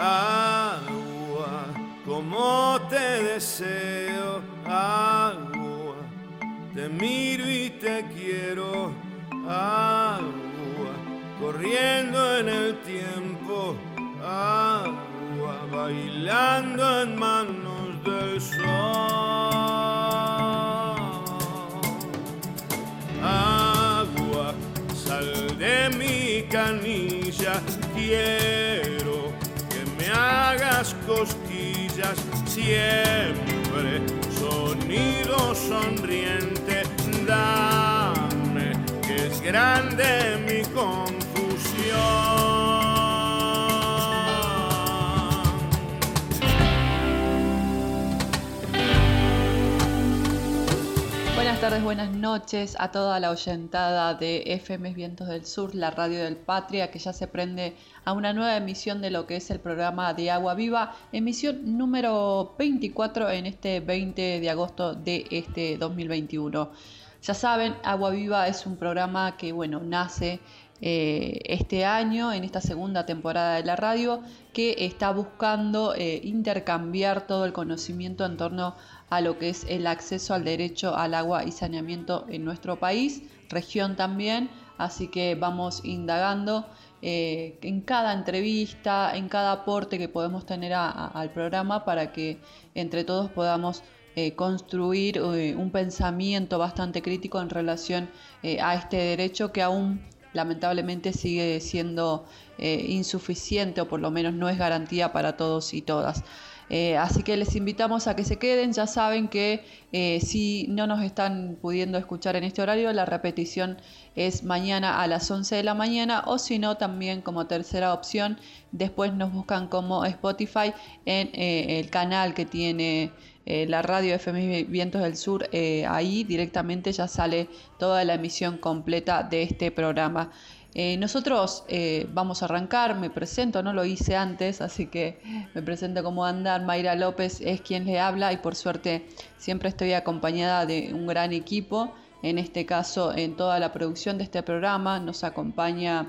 agua, como te deseo, agua, te miro y te quiero, agua, corriendo en el tiempo, agua, bailando en manos cosquillas siempre, sonido sonriente, dame que es grande mi confusión. Buenas tardes, buenas noches a toda la oyentada de FM Vientos del Sur, la radio del Patria, que ya se prende a una nueva emisión de lo que es el programa de Agua Viva, emisión número 24 en este 20 de agosto de este 2021. Ya saben, Agua Viva es un programa que, bueno, nace eh, este año, en esta segunda temporada de la radio, que está buscando eh, intercambiar todo el conocimiento en torno a lo que es el acceso al derecho al agua y saneamiento en nuestro país, región también, así que vamos indagando eh, en cada entrevista, en cada aporte que podemos tener al programa para que entre todos podamos construir un pensamiento bastante crítico en relación a este derecho que aún lamentablemente sigue siendo eh, insuficiente o por lo menos no es garantía para todos y todas. Eh, así que les invitamos a que se queden, ya saben que eh, si no nos están pudiendo escuchar en este horario, la repetición es mañana a las 11 de la mañana o si no también como tercera opción, después nos buscan como Spotify en el canal que tiene eh, la radio FM Vientos del Sur, eh, ahí directamente ya sale toda la emisión completa de este programa. Eh, nosotros vamos a arrancar, me presento, no lo hice antes, así que me presento como Andar, Mayra López es quien le habla y por suerte siempre estoy acompañada de un gran equipo, en este caso en toda la producción de este programa nos acompaña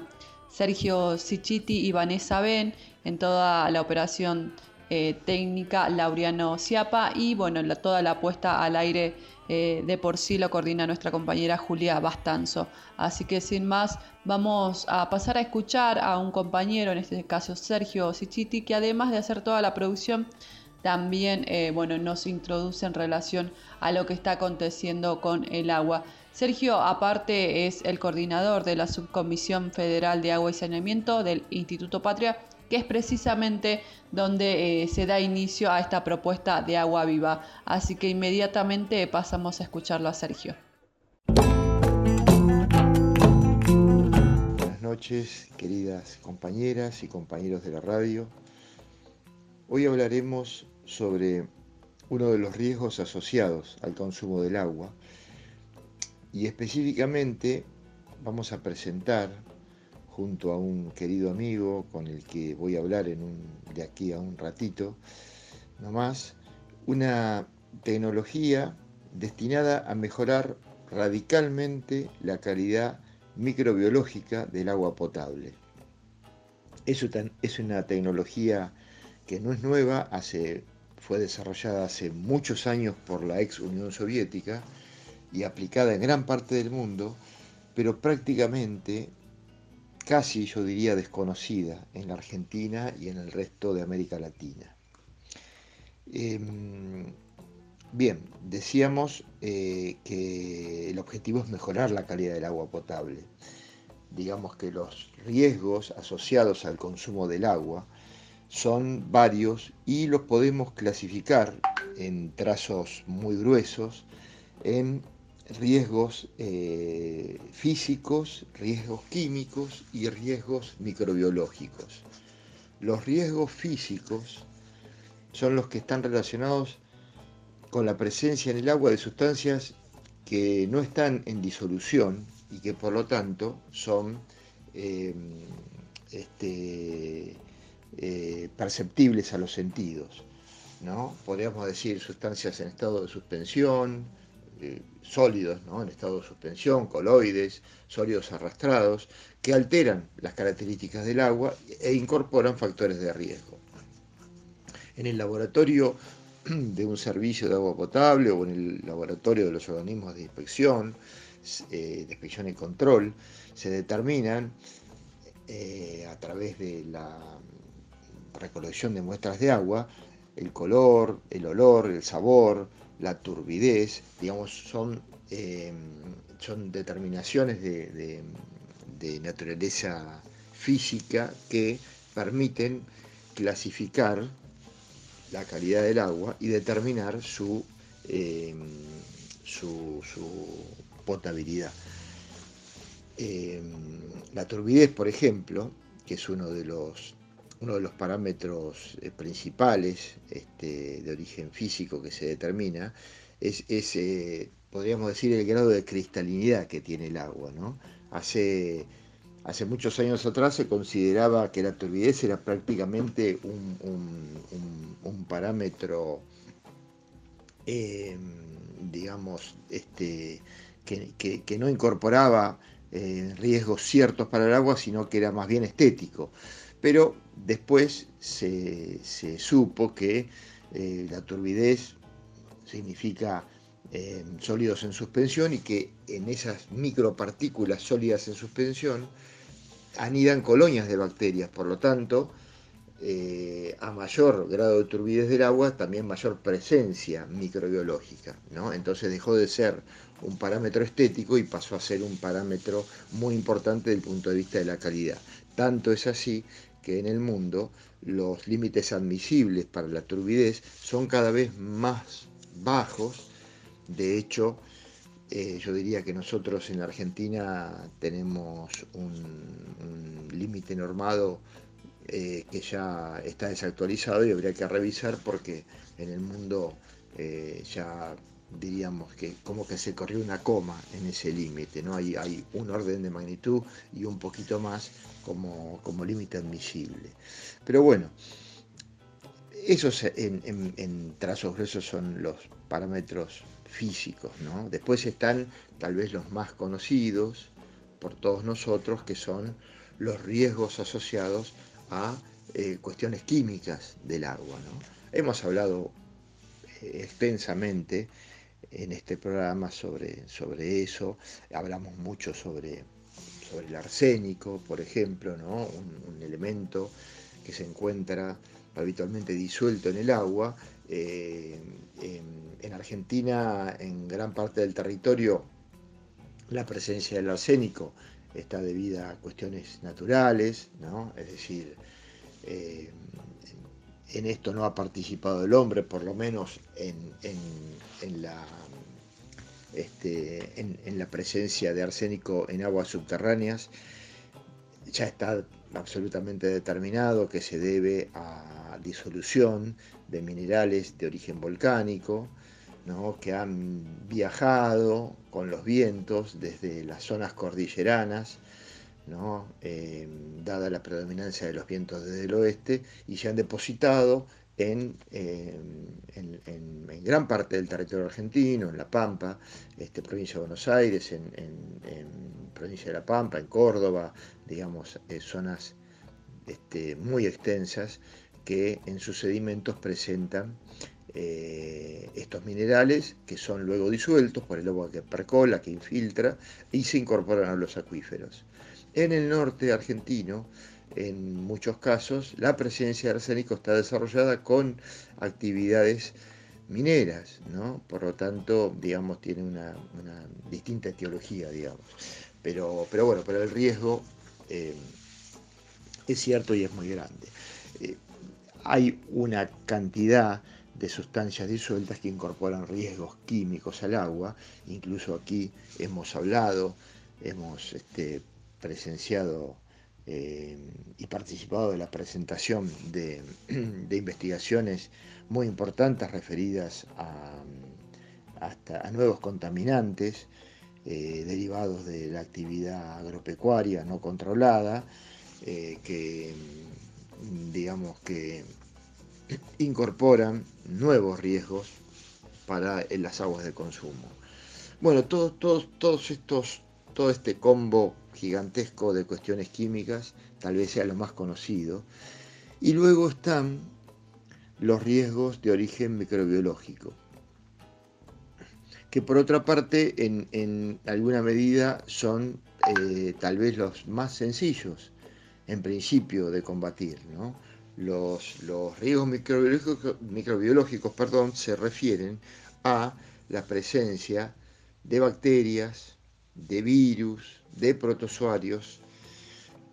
Sergio Sichiti y Vanessa Ben. En toda la operación eh, técnica Laureano Ciapa y bueno, toda la puesta al aire eh, de por sí lo coordina nuestra compañera Julia Bastanzo. Así que sin más, vamos a pasar a escuchar a un compañero, en este caso Sergio Sichiti, que además de hacer toda la producción, también eh, bueno, nos introduce en relación a lo que está aconteciendo con el agua. Sergio, aparte, es el coordinador de la Subcomisión Federal de Agua y Saneamiento del Instituto Patria que es precisamente donde eh, se da inicio a esta propuesta de agua viva. Así que inmediatamente pasamos a escucharlo a Sergio. Buenas noches, queridas compañeras y compañeros de la radio. Hoy hablaremos sobre uno de los riesgos asociados al consumo del agua y específicamente vamos a presentar junto a un querido amigo con el que voy a hablar de aquí a un ratito, nomás, una tecnología destinada a mejorar radicalmente la calidad microbiológica del agua potable. Es una tecnología que no es nueva, hace, fue desarrollada hace muchos años por la ex Unión Soviética y aplicada en gran parte del mundo, pero prácticamente casi yo diría desconocida en la Argentina y en el resto de América Latina. Em, bien, decíamos eh, que el objetivo es mejorar la calidad del agua potable. Digamos que los riesgos asociados al consumo del agua son varios y los podemos clasificar en trazos muy gruesos en riesgos eh, físicos, riesgos químicos y riesgos microbiológicos. Los riesgos físicos son los que están relacionados con la presencia en el agua de sustancias que no están en disolución y que por lo tanto son eh, este, eh, perceptibles a los sentidos. ¿no? Podríamos decir sustancias en estado de suspensión, eh, sólidos, en estado de suspensión, coloides, sólidos arrastrados, que alteran las características del agua e incorporan factores de riesgo. en el laboratorio de un servicio de agua potable o en el laboratorio de los organismos de inspección, eh, de inspección y control, se determinan eh, a través de la recolección de muestras de agua el color, el olor, el sabor, la turbidez, digamos, son, eh, son determinaciones de, naturaleza física que permiten clasificar la calidad del agua y determinar su, eh, su, potabilidad. Eh, la turbidez, por ejemplo, que es uno de los, uno de los parámetros eh, principales este, de origen físico que se determina, es, podríamos decir, el grado de cristalinidad que tiene el agua. ¿no? Hace Hace muchos años atrás se consideraba que la turbidez era prácticamente un, parámetro, em, digamos, este, que, no incorporaba eh, riesgos ciertos para el agua, sino que era más bien estético. Pero después se, supo que eh, la turbidez significa em, sólidos en suspensión y que en esas micropartículas sólidas en suspensión anidan colonias de bacterias, por lo tanto, eh, a mayor grado de turbidez del agua, también mayor presencia microbiológica. ¿no? Entonces dejó de ser un parámetro estético y pasó a ser un parámetro muy importante desde el punto de vista de la calidad. Tanto es así que en el mundo los límites admisibles para la turbidez son cada vez más bajos. De hecho, eh, yo diría que nosotros en la Argentina tenemos un, límite normado eh, que ya está desactualizado y habría que revisar porque en el mundo eh, ya diríamos que como que se corrió una coma en ese límite, ¿no? Hay, hay un orden de magnitud y un poquito más como, como límite admisible. Pero bueno, esos en, en trazos gruesos son los parámetros físicos. ¿no? Después están tal vez los más conocidos por todos nosotros, que son los riesgos asociados a eh, cuestiones químicas del agua. Hemos hablado eh, extensamente en este programa sobre, sobre eso, hablamos mucho sobre, sobre el arsénico, por ejemplo, ¿no? un, elemento que se encuentra habitualmente disuelto en el agua. Eh, en Argentina, en gran parte del territorio, la presencia del arsénico está debida a cuestiones naturales, ¿no? es decir, eh, en esto no ha participado el hombre, por lo menos en, la, este, en, la presencia de arsénico en aguas subterráneas. Ya está absolutamente determinado que se debe a disolución de minerales de origen volcánico, que han viajado con los vientos desde las zonas cordilleranas, eh, dada la predominancia de los vientos desde el oeste, y se han depositado en, eh, en, gran parte del territorio argentino, en La Pampa, este, provincia de Buenos Aires, en, provincia de La Pampa, en Córdoba, digamos, eh, zonas este, muy extensas que en sus sedimentos presentan eh, estos minerales que son luego disueltos por el agua que percola, que infiltra y se incorporan a los acuíferos. En el norte argentino, en muchos casos, la presencia de arsénico está desarrollada con actividades mineras, ¿no? Por lo tanto, digamos, tiene una, distinta etiología, digamos. Pero, pero bueno, pero el riesgo eh, es cierto y es muy grande. Eh, hay una cantidad de sustancias disueltas que incorporan riesgos químicos al agua. Incluso aquí hemos hablado, hemos este, presenciado eh, y participado de la presentación de, investigaciones muy importantes referidas a, hasta a nuevos contaminantes eh, derivados de la actividad agropecuaria no controlada, eh, que digamos que incorporan nuevos riesgos para las aguas de consumo. Bueno, todos, todos, todos estos, todo este combo gigantesco de cuestiones químicas, tal vez sea lo más conocido. Y luego están los riesgos de origen microbiológico, que por otra parte en, alguna medida son eh, tal vez los más sencillos en principio de combatir. Los, riesgos microbiológicos, microbiológicos perdón, se refieren a la presencia de bacterias, de virus, de protozoarios,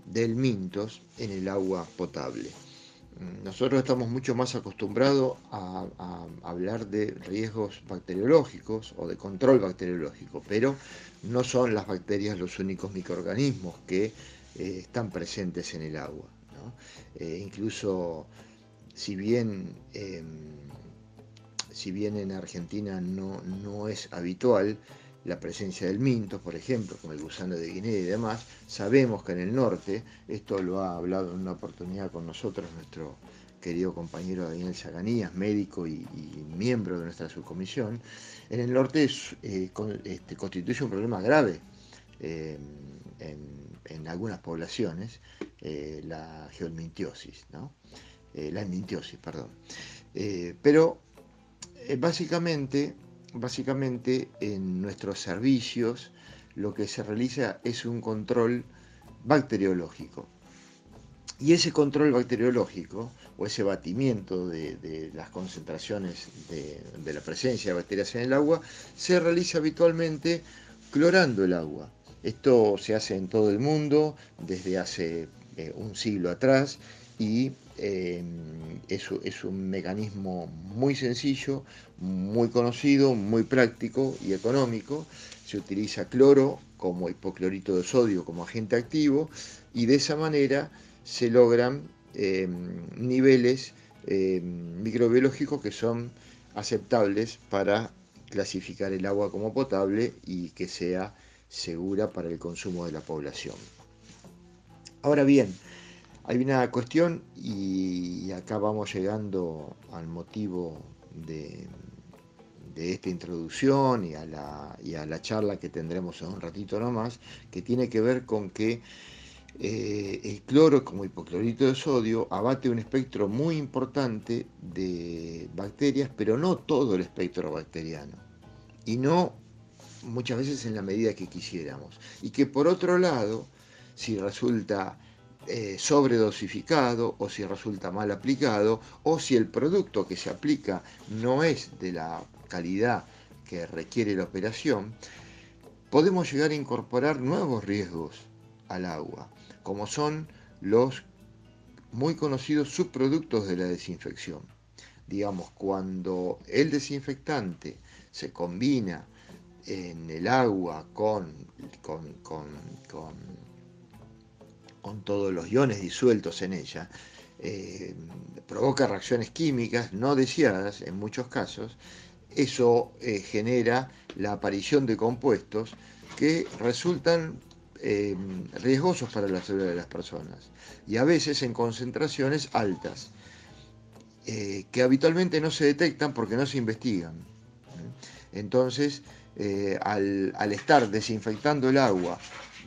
del mintos en el agua potable. Nosotros estamos mucho más acostumbrados a, hablar de riesgos bacteriológicos o de control bacteriológico, pero no son las bacterias los únicos microorganismos que eh, están presentes en el agua. Eh, incluso si bien, em, si bien en Argentina no, no es habitual, la presencia del minto, por ejemplo, como el gusano de Guinea y demás, sabemos que en el norte, esto lo ha hablado en una oportunidad con nosotros nuestro querido compañero Daniel Saganías, médico y, miembro de nuestra subcomisión, en el norte eh, este, constituye un problema grave eh, en, algunas poblaciones, eh, la geomintiosis, ¿no? la mintiosis, perdón. pero básicamente básicamente en nuestros servicios lo que se realiza es un control bacteriológico. Y ese control bacteriológico o ese batimiento de, las concentraciones de, la presencia de bacterias en el agua se realiza habitualmente clorando el agua. Esto se hace en todo el mundo desde hace eh, un siglo atrás y eh, es, un mecanismo muy sencillo, muy conocido, muy práctico y económico. Se utiliza cloro como hipoclorito de sodio como agente activo y de esa manera se logran eh, niveles eh, microbiológicos que son aceptables para clasificar el agua como potable y que sea segura para el consumo de la población. Ahora bien, hay una cuestión y acá vamos llegando al motivo de, esta introducción y a, la, charla que tendremos en un ratito nomás, que tiene que ver con que eh, el cloro como hipoclorito de sodio abate un espectro muy importante de bacterias, pero no todo el espectro bacteriano. Y no muchas veces en la medida que quisiéramos. Y que por otro lado, si resulta eh, sobredosificado o si resulta mal aplicado o si el producto que se aplica no es de la calidad que requiere la operación, podemos llegar a incorporar nuevos riesgos al agua, como son los muy conocidos subproductos de la desinfección. Digamos, cuando el desinfectante se combina en el agua con, con, todos los iones disueltos en ella, eh, provoca reacciones químicas no deseadas en muchos casos, eso eh, genera la aparición de compuestos que resultan eh, riesgosos para la salud de las personas y a veces en concentraciones altas, que habitualmente no se detectan porque no se investigan. Entonces, al estar desinfectando el agua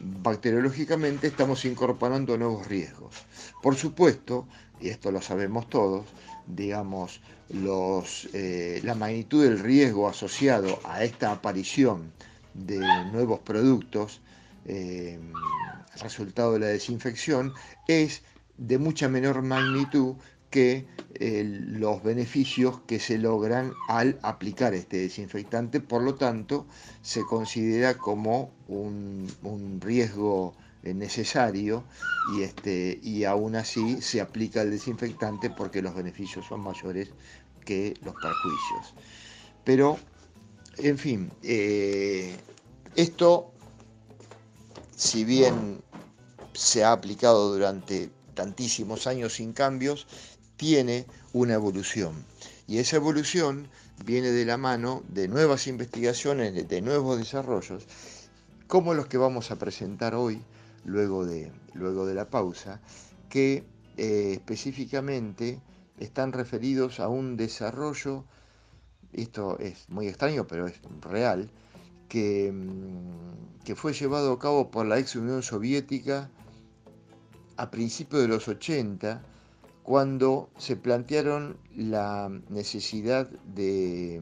bacteriológicamente estamos incorporando nuevos riesgos. Por supuesto, y esto lo sabemos todos, digamos, los, eh, la magnitud del riesgo asociado a esta aparición de nuevos productos, eh, resultado de la desinfección, es de mucha menor magnitud que eh, los beneficios que se logran al aplicar este desinfectante, por lo tanto se considera como un, riesgo eh, necesario y, este, y aún así se aplica el desinfectante porque los beneficios son mayores que los perjuicios. Pero, en fin, eh, esto, si bien se ha aplicado durante tantísimos años sin cambios, tiene una evolución. Y esa evolución viene de la mano de nuevas investigaciones, de nuevos desarrollos, como los que vamos a presentar hoy, luego de, luego de la pausa, que eh, específicamente están referidos a un desarrollo, esto es muy extraño, pero es real, que, mm, que fue llevado a cabo por la ex Unión Soviética a principios de los 80, cuando se plantearon la necesidad de,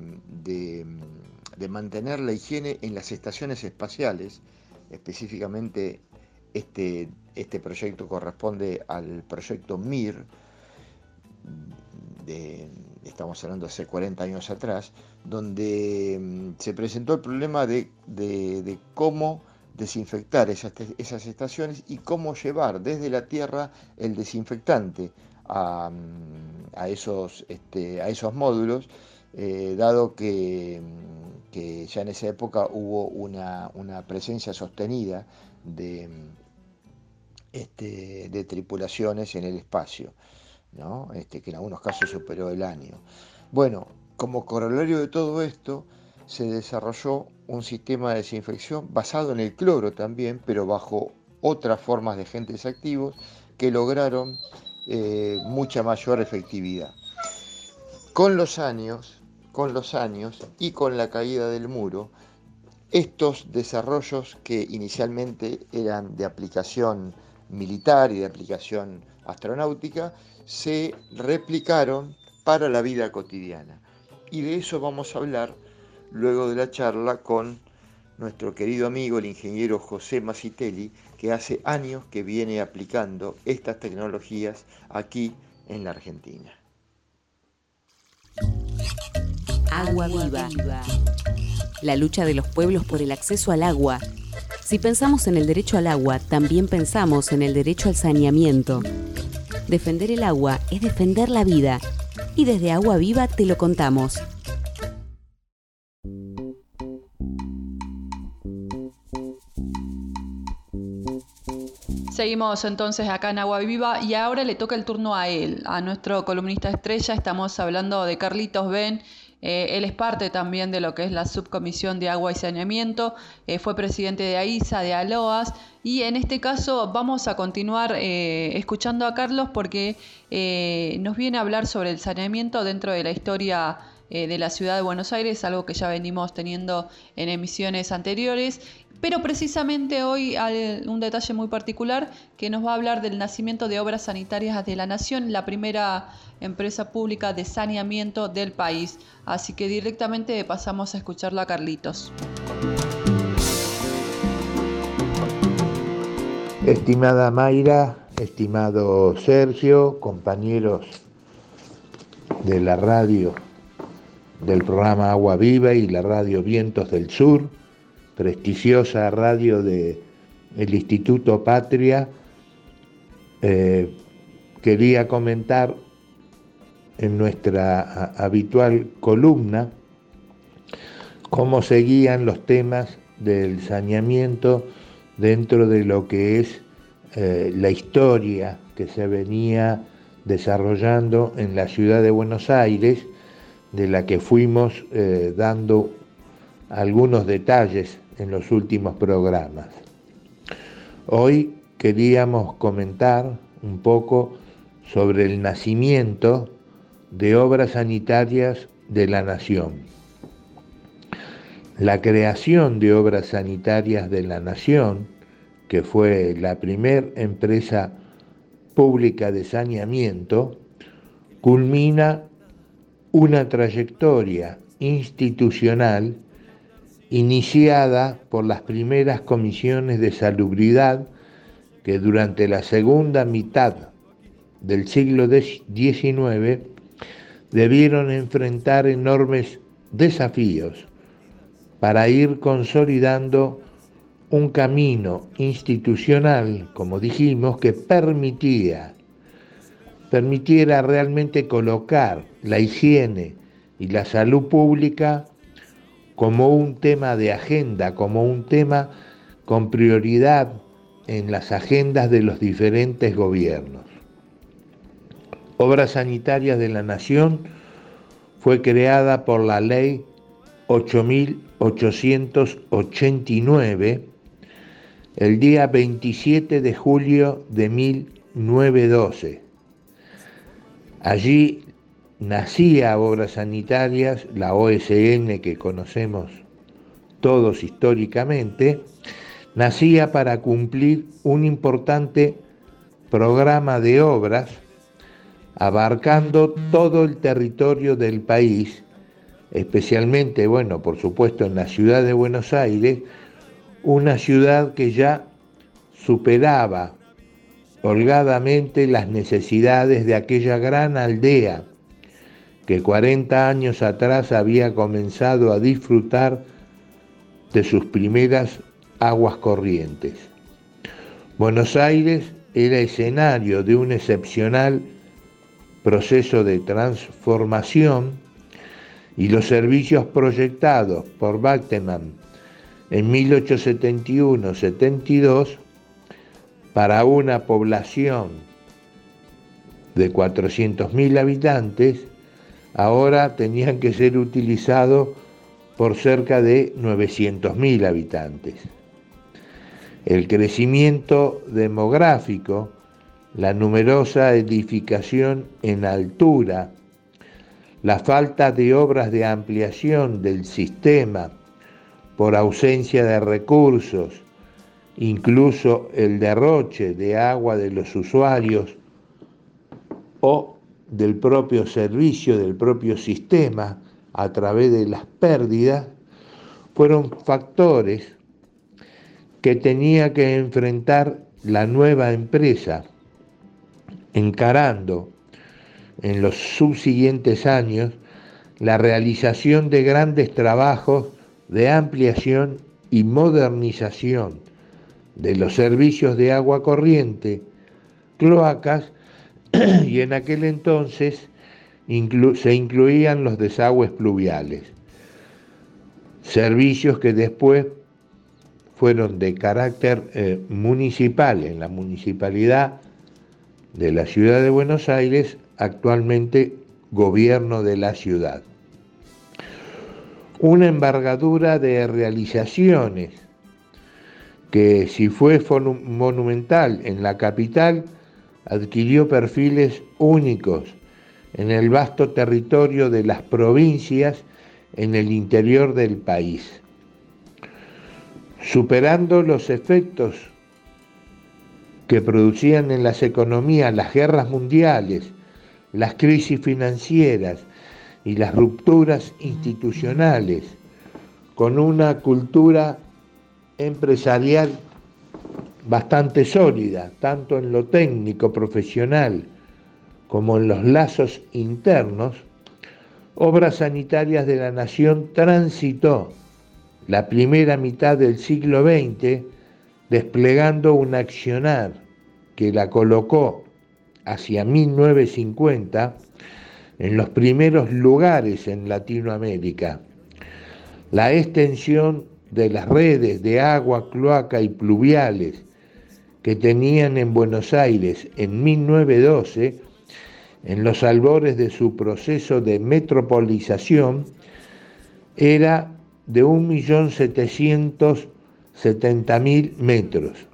mantener la higiene en las estaciones espaciales, específicamente este, este proyecto corresponde al proyecto MIR, estamos hablando hace 40 años atrás, donde mm, se presentó el problema de, cómo desinfectar esas, estaciones y cómo llevar desde la Tierra el desinfectante a, esos, este, a esos módulos, eh, dado que, que, ya en esa época hubo una, presencia sostenida de, este, de tripulaciones en el espacio. Este, que en algunos casos superó el año. Bueno, como corolario de todo esto, se desarrolló un sistema de desinfección basado en el cloro también, pero bajo otras formas de agentes activos que lograron eh, mucha mayor efectividad. Con los años, con los años y con la caída del muro, estos desarrollos que inicialmente eran de aplicación militar y de aplicación astronáutica se replicaron para la vida cotidiana. Y de eso vamos a hablar luego de la charla con nuestro querido amigo el ingeniero José Macitelli, que hace años que viene aplicando estas tecnologías aquí en la Argentina. Agua viva. La lucha de los pueblos por el acceso al agua. Si pensamos en el derecho al agua, también pensamos en el derecho al saneamiento. Defender el agua es defender la vida. Y desde Agua Viva te lo contamos. Seguimos entonces acá en Agua Viva y ahora le toca el turno a él, a nuestro columnista estrella. Estamos hablando de Carlitos Ben. Eh, él es parte también de lo que es la subcomisión de agua y saneamiento, eh, fue presidente de AISA, de ALOAS, y en este caso vamos a continuar eh, escuchando a Carlos porque nos viene a hablar sobre el saneamiento dentro de la historia de la ciudad de Buenos Aires, algo que ya venimos teniendo en emisiones anteriores, pero precisamente hoy hay un detalle muy particular que nos va a hablar del nacimiento de obras sanitarias de la Nación, la primera empresa pública de saneamiento del país. Así que directamente pasamos a escucharla a Carlitos. Estimada Mayra, estimado Sergio, compañeros de la radio del programa Agua Viva y la radio Vientos del Sur, prestigiosa radio del Instituto Patria, eh, quería comentar en nuestra habitual columna cómo seguían los temas del saneamiento dentro de lo que es eh, la historia que se venía desarrollando en la ciudad de Buenos Aires, de la que fuimos eh, dando algunos detalles en los últimos programas. Hoy queríamos comentar un poco sobre el nacimiento de obras sanitarias de la Nación. La creación de obras sanitarias de la Nación, que fue la primera empresa pública de saneamiento, culmina una trayectoria institucional iniciada por las primeras comisiones de salubridad que durante la segunda mitad del siglo XIX debieron enfrentar enormes desafíos para ir consolidando un camino institucional, como dijimos, que permitía, permitiera realmente colocar la higiene y la salud pública como un tema de agenda, como un tema con prioridad en las agendas de los diferentes gobiernos. Obras Sanitarias de la Nación fue creada por la ley 8889 el día 27 de julio de 1912. Allí nacía Obras Sanitarias, la OSN que conocemos todos históricamente, nacía para cumplir un importante programa de obras abarcando todo el territorio del país, especialmente, bueno, por supuesto en la ciudad de Buenos Aires, una ciudad que ya superaba holgadamente las necesidades de aquella gran aldea que 40 años atrás había comenzado a disfrutar de sus primeras aguas corrientes. Buenos Aires era escenario de un excepcional proceso de transformación y los servicios proyectados por Bacteman en 1871-72 para una población de 400.000 habitantes ahora tenían que ser utilizados por cerca de 900.000 habitantes. El crecimiento demográfico, la numerosa edificación en altura, la falta de obras de ampliación del sistema por ausencia de recursos, incluso el derroche de agua de los usuarios o del propio servicio, del propio sistema, a través de las pérdidas, fueron factores que tenía que enfrentar la nueva empresa, encarando en los subsiguientes años la realización de grandes trabajos de ampliación y modernización de los servicios de agua corriente, cloacas y en aquel entonces se incluían los desagües pluviales, servicios que después fueron de carácter eh, municipal en la municipalidad de la ciudad de Buenos Aires, actualmente gobierno de la ciudad. Una embargadura de realizaciones que si fue monumental en la capital, adquirió perfiles únicos en el vasto territorio de las provincias en el interior del país, superando los efectos que producían en las economías las guerras mundiales, las crisis financieras y las rupturas institucionales, con una cultura empresarial bastante sólida, tanto en lo técnico profesional como en los lazos internos, Obras Sanitarias de la Nación transitó la primera mitad del siglo XX desplegando un accionar que la colocó hacia 1950 en los primeros lugares en Latinoamérica. La extensión de las redes de agua, cloaca y pluviales que tenían en Buenos Aires en 1912, en los albores de su proceso de metropolización, era de 1.770.000 metros.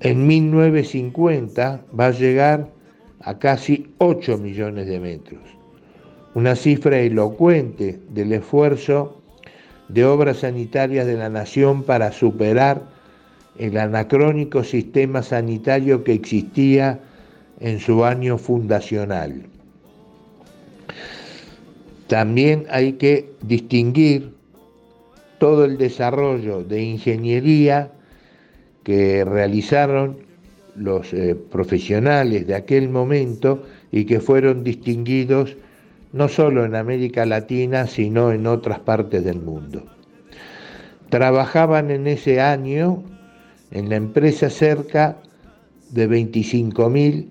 En 1950 va a llegar a casi 8 millones de metros, una cifra elocuente del esfuerzo de obras sanitarias de la nación para superar el anacrónico sistema sanitario que existía en su año fundacional. También hay que distinguir todo el desarrollo de ingeniería que realizaron los eh, profesionales de aquel momento y que fueron distinguidos no solo en América Latina, sino en otras partes del mundo. Trabajaban en ese año en la empresa cerca de 25.000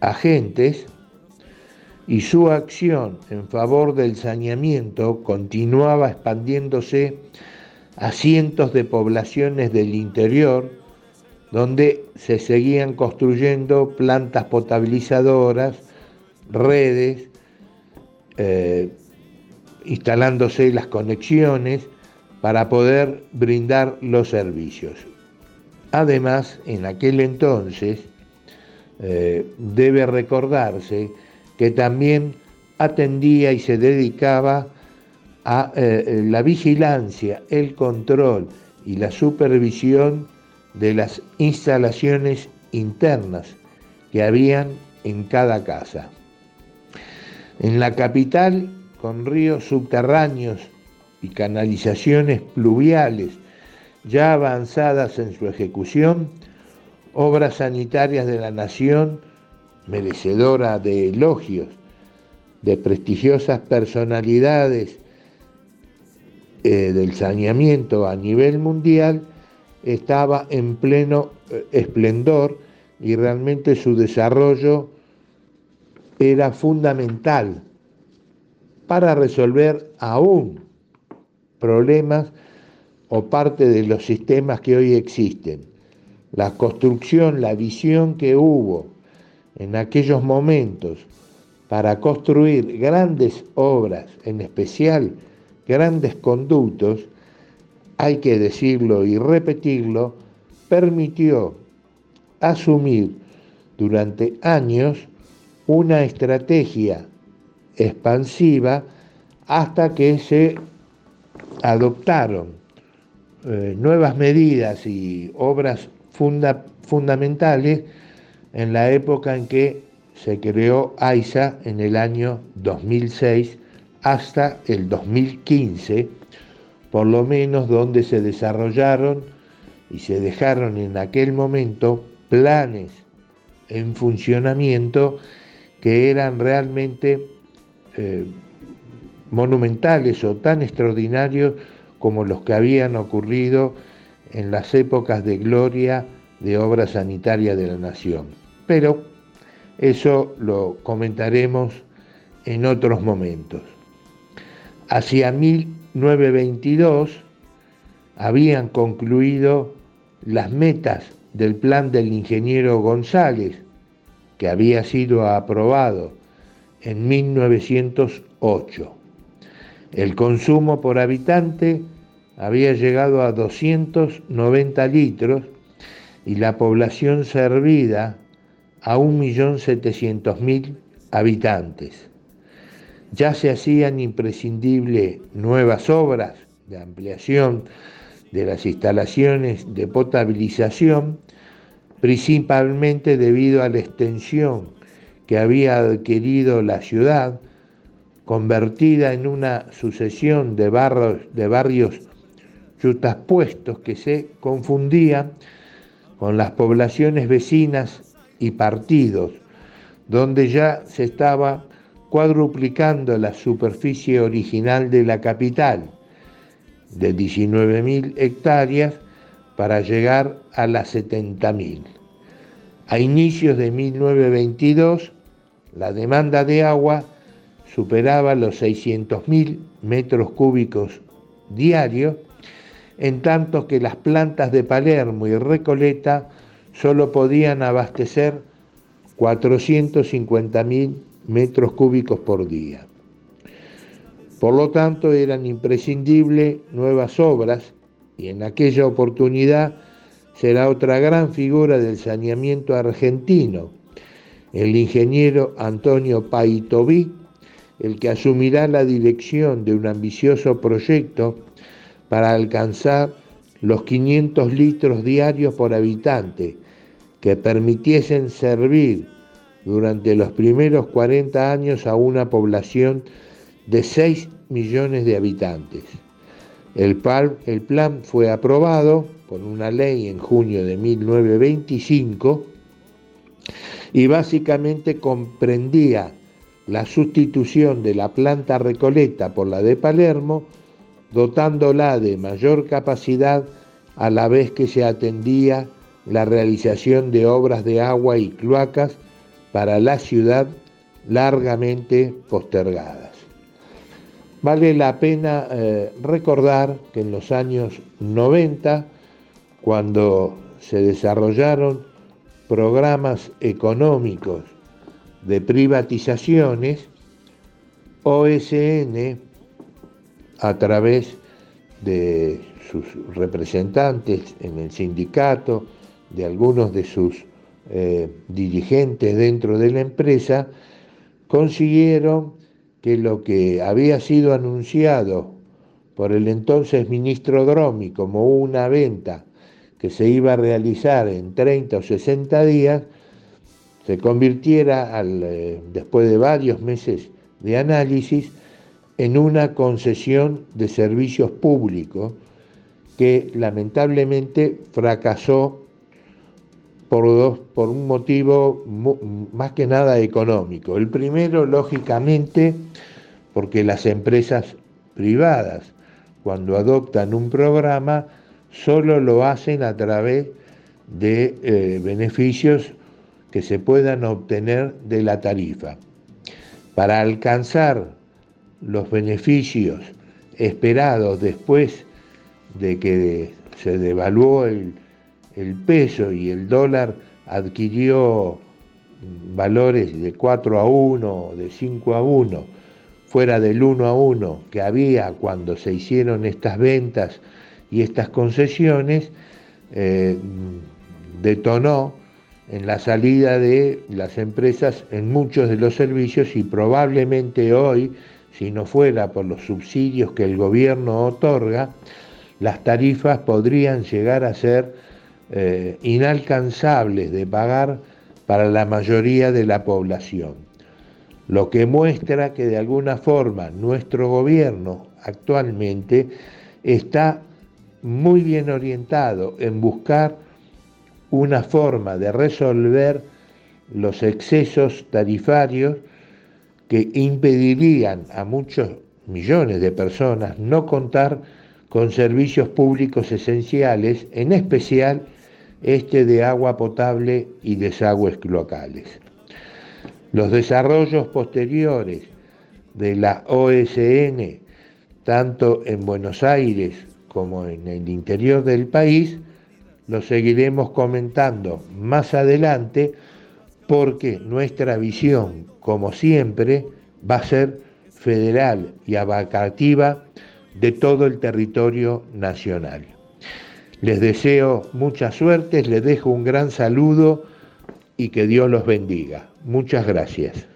agentes y su acción en favor del saneamiento continuaba expandiéndose a cientos de poblaciones del interior donde se seguían construyendo plantas potabilizadoras, redes, eh, instalándose las conexiones para poder brindar los servicios. Además, en aquel entonces, eh, debe recordarse que también atendía y se dedicaba a eh, la vigilancia, el control y la supervisión de las instalaciones internas que habían en cada casa. En la capital, con ríos subterráneos y canalizaciones pluviales ya avanzadas en su ejecución, obras sanitarias de la nación merecedora de elogios de prestigiosas personalidades eh, del saneamiento a nivel mundial, estaba en pleno eh, esplendor y realmente su desarrollo era fundamental para resolver aún problemas o parte de los sistemas que hoy existen. La construcción, la visión que hubo en aquellos momentos para construir grandes obras, en especial grandes conductos, hay que decirlo y repetirlo, permitió asumir durante años una estrategia expansiva hasta que se adoptaron eh, nuevas medidas y obras fundamentales en la época en que se creó AISA en el año 2006 hasta el 2015, por lo menos donde se desarrollaron y se dejaron en aquel momento planes en funcionamiento que eran realmente eh, monumentales o tan extraordinarios como los que habían ocurrido en las épocas de gloria de obra sanitaria de la nación pero eso lo comentaremos en otros momentos. Hacia 1922 habían concluido las metas del plan del ingeniero González, que había sido aprobado en 1908. El consumo por habitante había llegado a 290 litros y la población servida a 1.700.000 habitantes. Ya se hacían imprescindibles nuevas obras de ampliación de las instalaciones de potabilización, principalmente debido a la extensión que había adquirido la ciudad, convertida en una sucesión de barrios, de barrios yutaspuestos que se confundían con las poblaciones vecinas y partidos, donde ya se estaba cuadruplicando la superficie original de la capital, de 19.000 hectáreas para llegar a las 70.000. A inicios de 1922, la demanda de agua superaba los 600.000 metros cúbicos diarios, en tanto que las plantas de Palermo y Recoleta solo podían abastecer 450.000 metros cúbicos por día. Por lo tanto, eran imprescindibles nuevas obras y en aquella oportunidad será otra gran figura del saneamiento argentino, el ingeniero Antonio Paitoví, el que asumirá la dirección de un ambicioso proyecto para alcanzar los 500 litros diarios por habitante que permitiesen servir durante los primeros 40 años a una población de 6 millones de habitantes. El, el plan fue aprobado por una ley en junio de 1925 y básicamente comprendía la sustitución de la planta Recoleta por la de Palermo, dotándola de mayor capacidad a la vez que se atendía la realización de obras de agua y cloacas para la ciudad largamente postergadas. Vale la pena eh, recordar que en los años 90, cuando se desarrollaron programas económicos de privatizaciones, OSN, a través de sus representantes en el sindicato, de algunos de sus eh, dirigentes dentro de la empresa, consiguieron que lo que había sido anunciado por el entonces ministro Dromi como una venta que se iba a realizar en 30 o 60 días, se convirtiera, eh, después de varios meses de análisis, en una concesión de servicios públicos que lamentablemente fracasó por, dos, por un motivo más que nada económico. El primero, lógicamente, porque las empresas privadas, cuando adoptan un programa, solo lo hacen a través de eh, beneficios que se puedan obtener de la tarifa. Para alcanzar los beneficios esperados después de que se devaluó el, el peso y el dólar adquirió valores de 4 a 1, de 5 a 1, fuera del 1 a 1 que había cuando se hicieron estas ventas y estas concesiones, eh, detonó en la salida de las empresas en muchos de los servicios y probablemente hoy, si no fuera por los subsidios que el gobierno otorga, las tarifas podrían llegar a ser eh, inalcanzables de pagar para la mayoría de la población. Lo que muestra que de alguna forma nuestro gobierno actualmente está muy bien orientado en buscar una forma de resolver los excesos tarifarios que impedirían a muchos millones de personas no contar con servicios públicos esenciales, en especial este de agua potable y desagües locales. Los desarrollos posteriores de la OSN, tanto en Buenos Aires como en el interior del país, los seguiremos comentando más adelante porque nuestra visión, como siempre, va a ser federal y abarcativa de todo el territorio nacional. Les deseo mucha suerte, les dejo un gran saludo y que Dios los bendiga. Muchas gracias.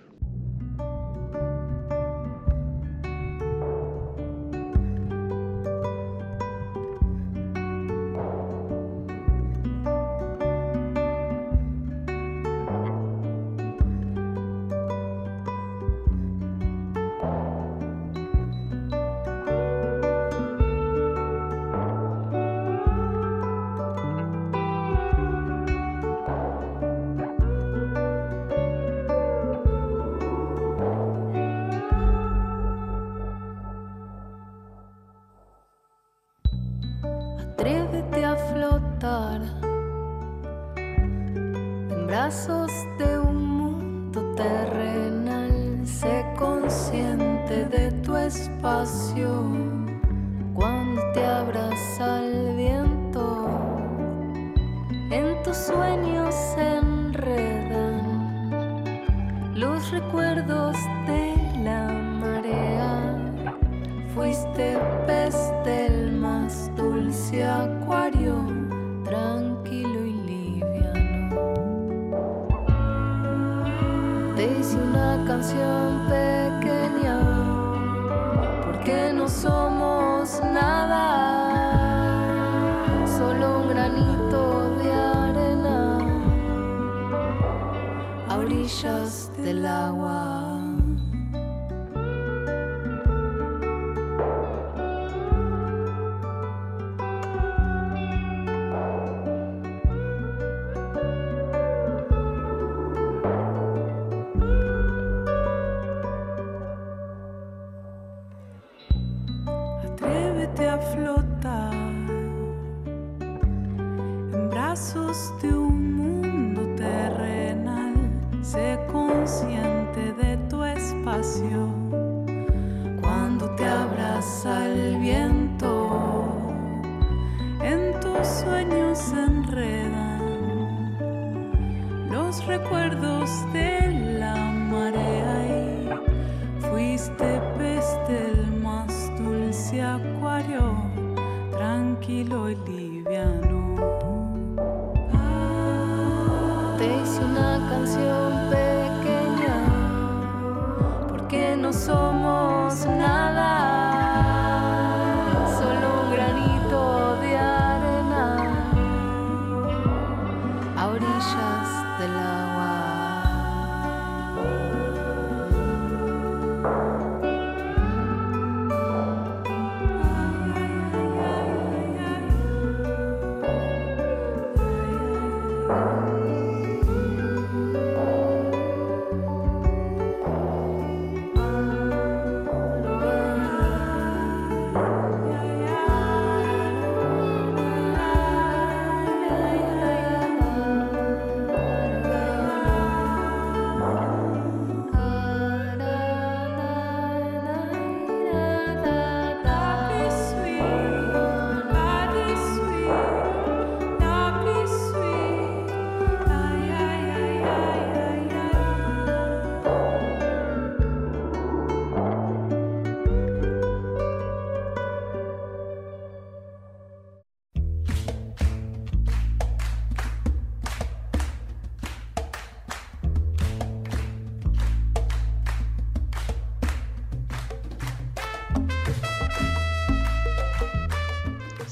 Orillas del agua.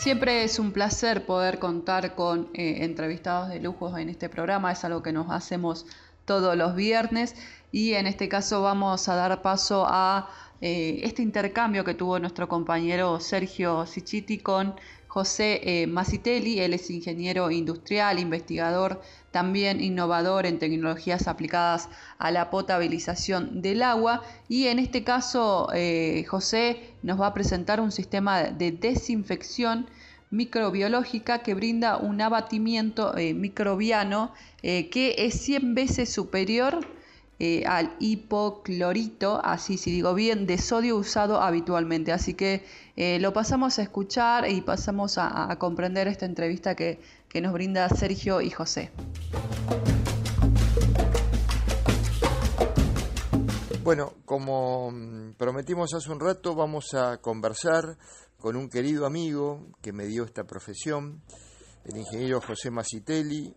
Siempre es un placer poder contar con eh, entrevistados de lujos en este programa, es algo que nos hacemos todos los viernes. Y en este caso vamos a dar paso a eh, este intercambio que tuvo nuestro compañero Sergio Sichiti con José eh, él es ingeniero industrial, investigador, también innovador en tecnologías aplicadas a la potabilización del agua. Y en este caso José nos va a presentar un sistema de desinfección microbiológica que brinda un abatimiento eh, microbiano eh, que es 100 veces superior eh, al hipoclorito, así si digo bien, de sodio usado habitualmente. Así que lo pasamos a escuchar y pasamos a, comprender esta entrevista que, que nos brinda Sergio y José. Bueno, como mm, prometimos hace un rato, vamos a conversar con un querido amigo que me dio esta profesión, el ingeniero José Masitelli,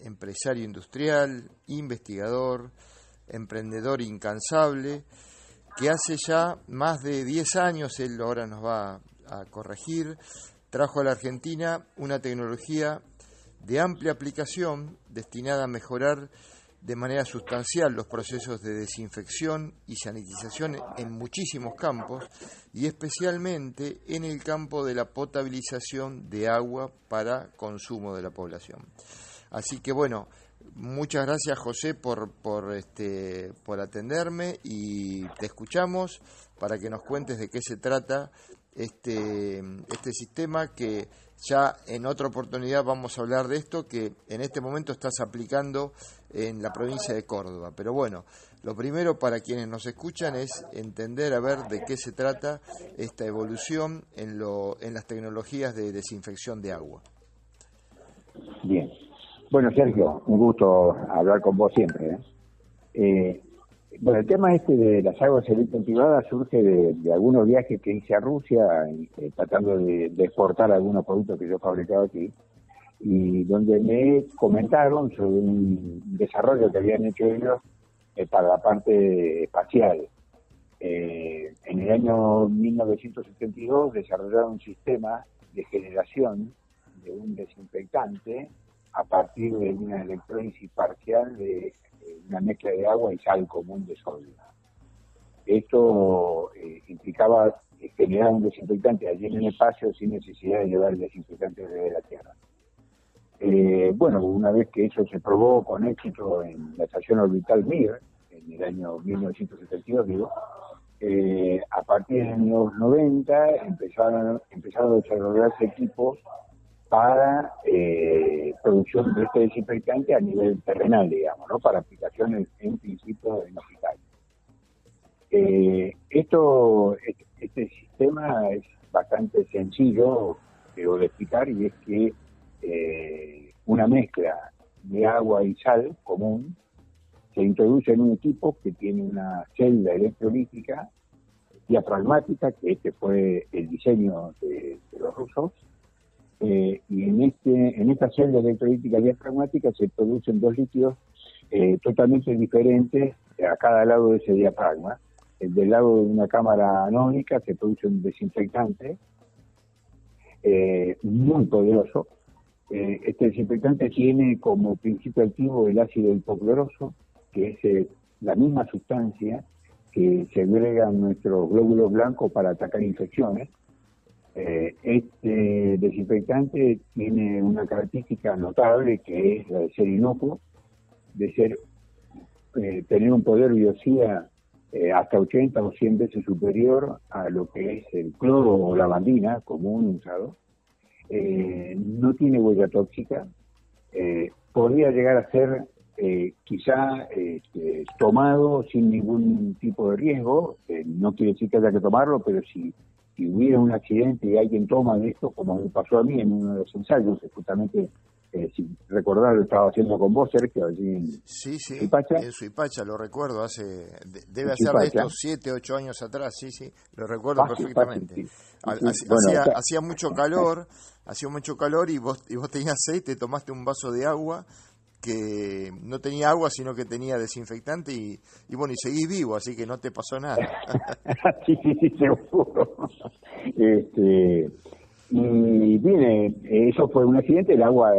empresario industrial, investigador, emprendedor incansable, que hace ya más de 10 años, él ahora nos va a corregir, trajo a la Argentina una tecnología de amplia aplicación destinada a mejorar de manera sustancial los procesos de desinfección y sanitización en muchísimos campos y especialmente en el campo de la potabilización de agua para consumo de la población. Así que bueno, muchas gracias José por, por, este, por atenderme y te escuchamos para que nos cuentes de qué se trata este, este sistema que ya en otra oportunidad vamos a hablar de esto que en este momento estás aplicando en la provincia de Córdoba. Pero bueno, lo primero para quienes nos escuchan es entender a ver de qué se trata esta evolución en, lo, en las tecnologías de desinfección de agua. Bien. Bueno, Sergio, un gusto hablar con vos siempre. ¿eh? Eh, bueno, el tema este de las aguas privadas surge de, algunos viajes que hice a Rusia, eh, tratando de, exportar algunos productos que yo fabricaba aquí, y donde me comentaron sobre un desarrollo que habían hecho ellos eh, para la parte espacial. Eh, en el año 1972 desarrollaron un sistema de generación de un desinfectante a partir de una electrólisis parcial de una mezcla de agua y sal común de sodio. Esto eh, implicaba generar un desinfectante allí en el espacio sin necesidad de llevar el desinfectante desde la Tierra. Eh, bueno, una vez que eso se probó con éxito en la estación orbital Mir, en el año 1972, digo, eh, a partir de los 90 empezaron, empezaron a desarrollarse equipos para eh, producción de este desinfectante a nivel terrenal, digamos, ¿no? para aplicaciones en principio en hospitales. Eh, esto, este sistema es bastante sencillo de explicar y es que eh, una mezcla de agua y sal común se introduce en un equipo que tiene una celda electrolítica diafragmática, que este fue el diseño de los rusos, eh, y en este en esta celda electrolítica diafragmática se producen dos líquidos eh, totalmente diferentes a cada lado de ese diafragma. del lado de una cámara anónica se produce un desinfectante eh, muy poderoso. este desinfectante tiene como principio activo el ácido hipocloroso, que es la misma sustancia que se agrega a nuestros glóbulos blancos para atacar infecciones eh, este desinfectante tiene una característica notable que es la de ser inocuo, de ser eh, tener un poder biocida eh, hasta 80 o 100 veces superior a lo que es el cloro o la bandina común usado. no tiene huella tóxica. podría llegar a ser quizá este, tomado sin ningún tipo de riesgo. no quiere decir que haya que tomarlo, pero si si hubiera un accidente y alguien toma de esto, como me pasó a mí en uno de los ensayos, justamente, eh, si recordar, lo estaba haciendo con vos, Sergio, allí en Sí, sí, en Suipacha, lo recuerdo, hace debe hacer de estos siete, ocho años atrás, sí, sí, lo recuerdo perfectamente. hacía, mucho calor, hacía mucho calor y vos, y vos tenías seis, te tomaste un vaso de agua que no tenía agua, sino que tenía desinfectante y, bueno, y seguís vivo, así que no te pasó nada. sí, sí, sí, seguro. Este, Y viene, eso fue un accidente, el agua,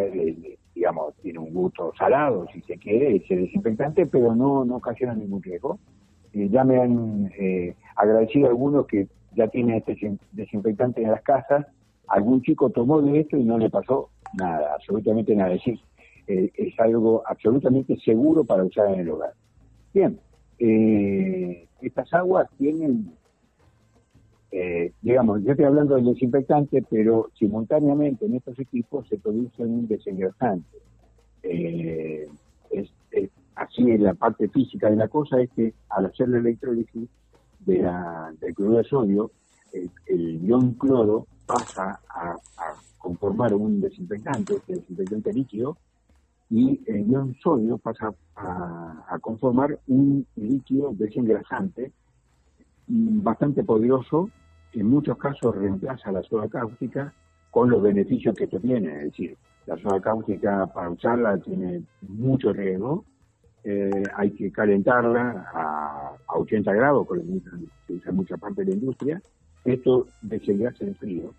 digamos, tiene un gusto salado, si se quiere, es desinfectante, pero no, no ocasiona ningún riesgo. ya me han eh, agradecido algunos que ya tienen este desinfectante en las casas, algún chico tomó de esto y no le pasó nada, absolutamente nada. Decir, eh, es algo absolutamente seguro para usar en el hogar. Bien, eh, estas aguas tienen, eh, digamos, yo estoy hablando del desinfectante, pero simultáneamente en estos equipos se produce un desengrasante. Eh, es, así en la parte física de la cosa es que al hacer la electrólisis de la, del cloruro de sodio, el, ion cloro pasa a, conformar un desinfectante, este desinfectante líquido, y el ion sodio pasa a, conformar un líquido desengrasante bastante poderoso, en muchos casos reemplaza la soda cáustica con los beneficios que esto tiene, es decir, la soda cáustica para usarla tiene mucho riesgo, eh, hay que calentarla a, 80 grados, con se usa mucha parte de la industria, esto desengrasa en frío.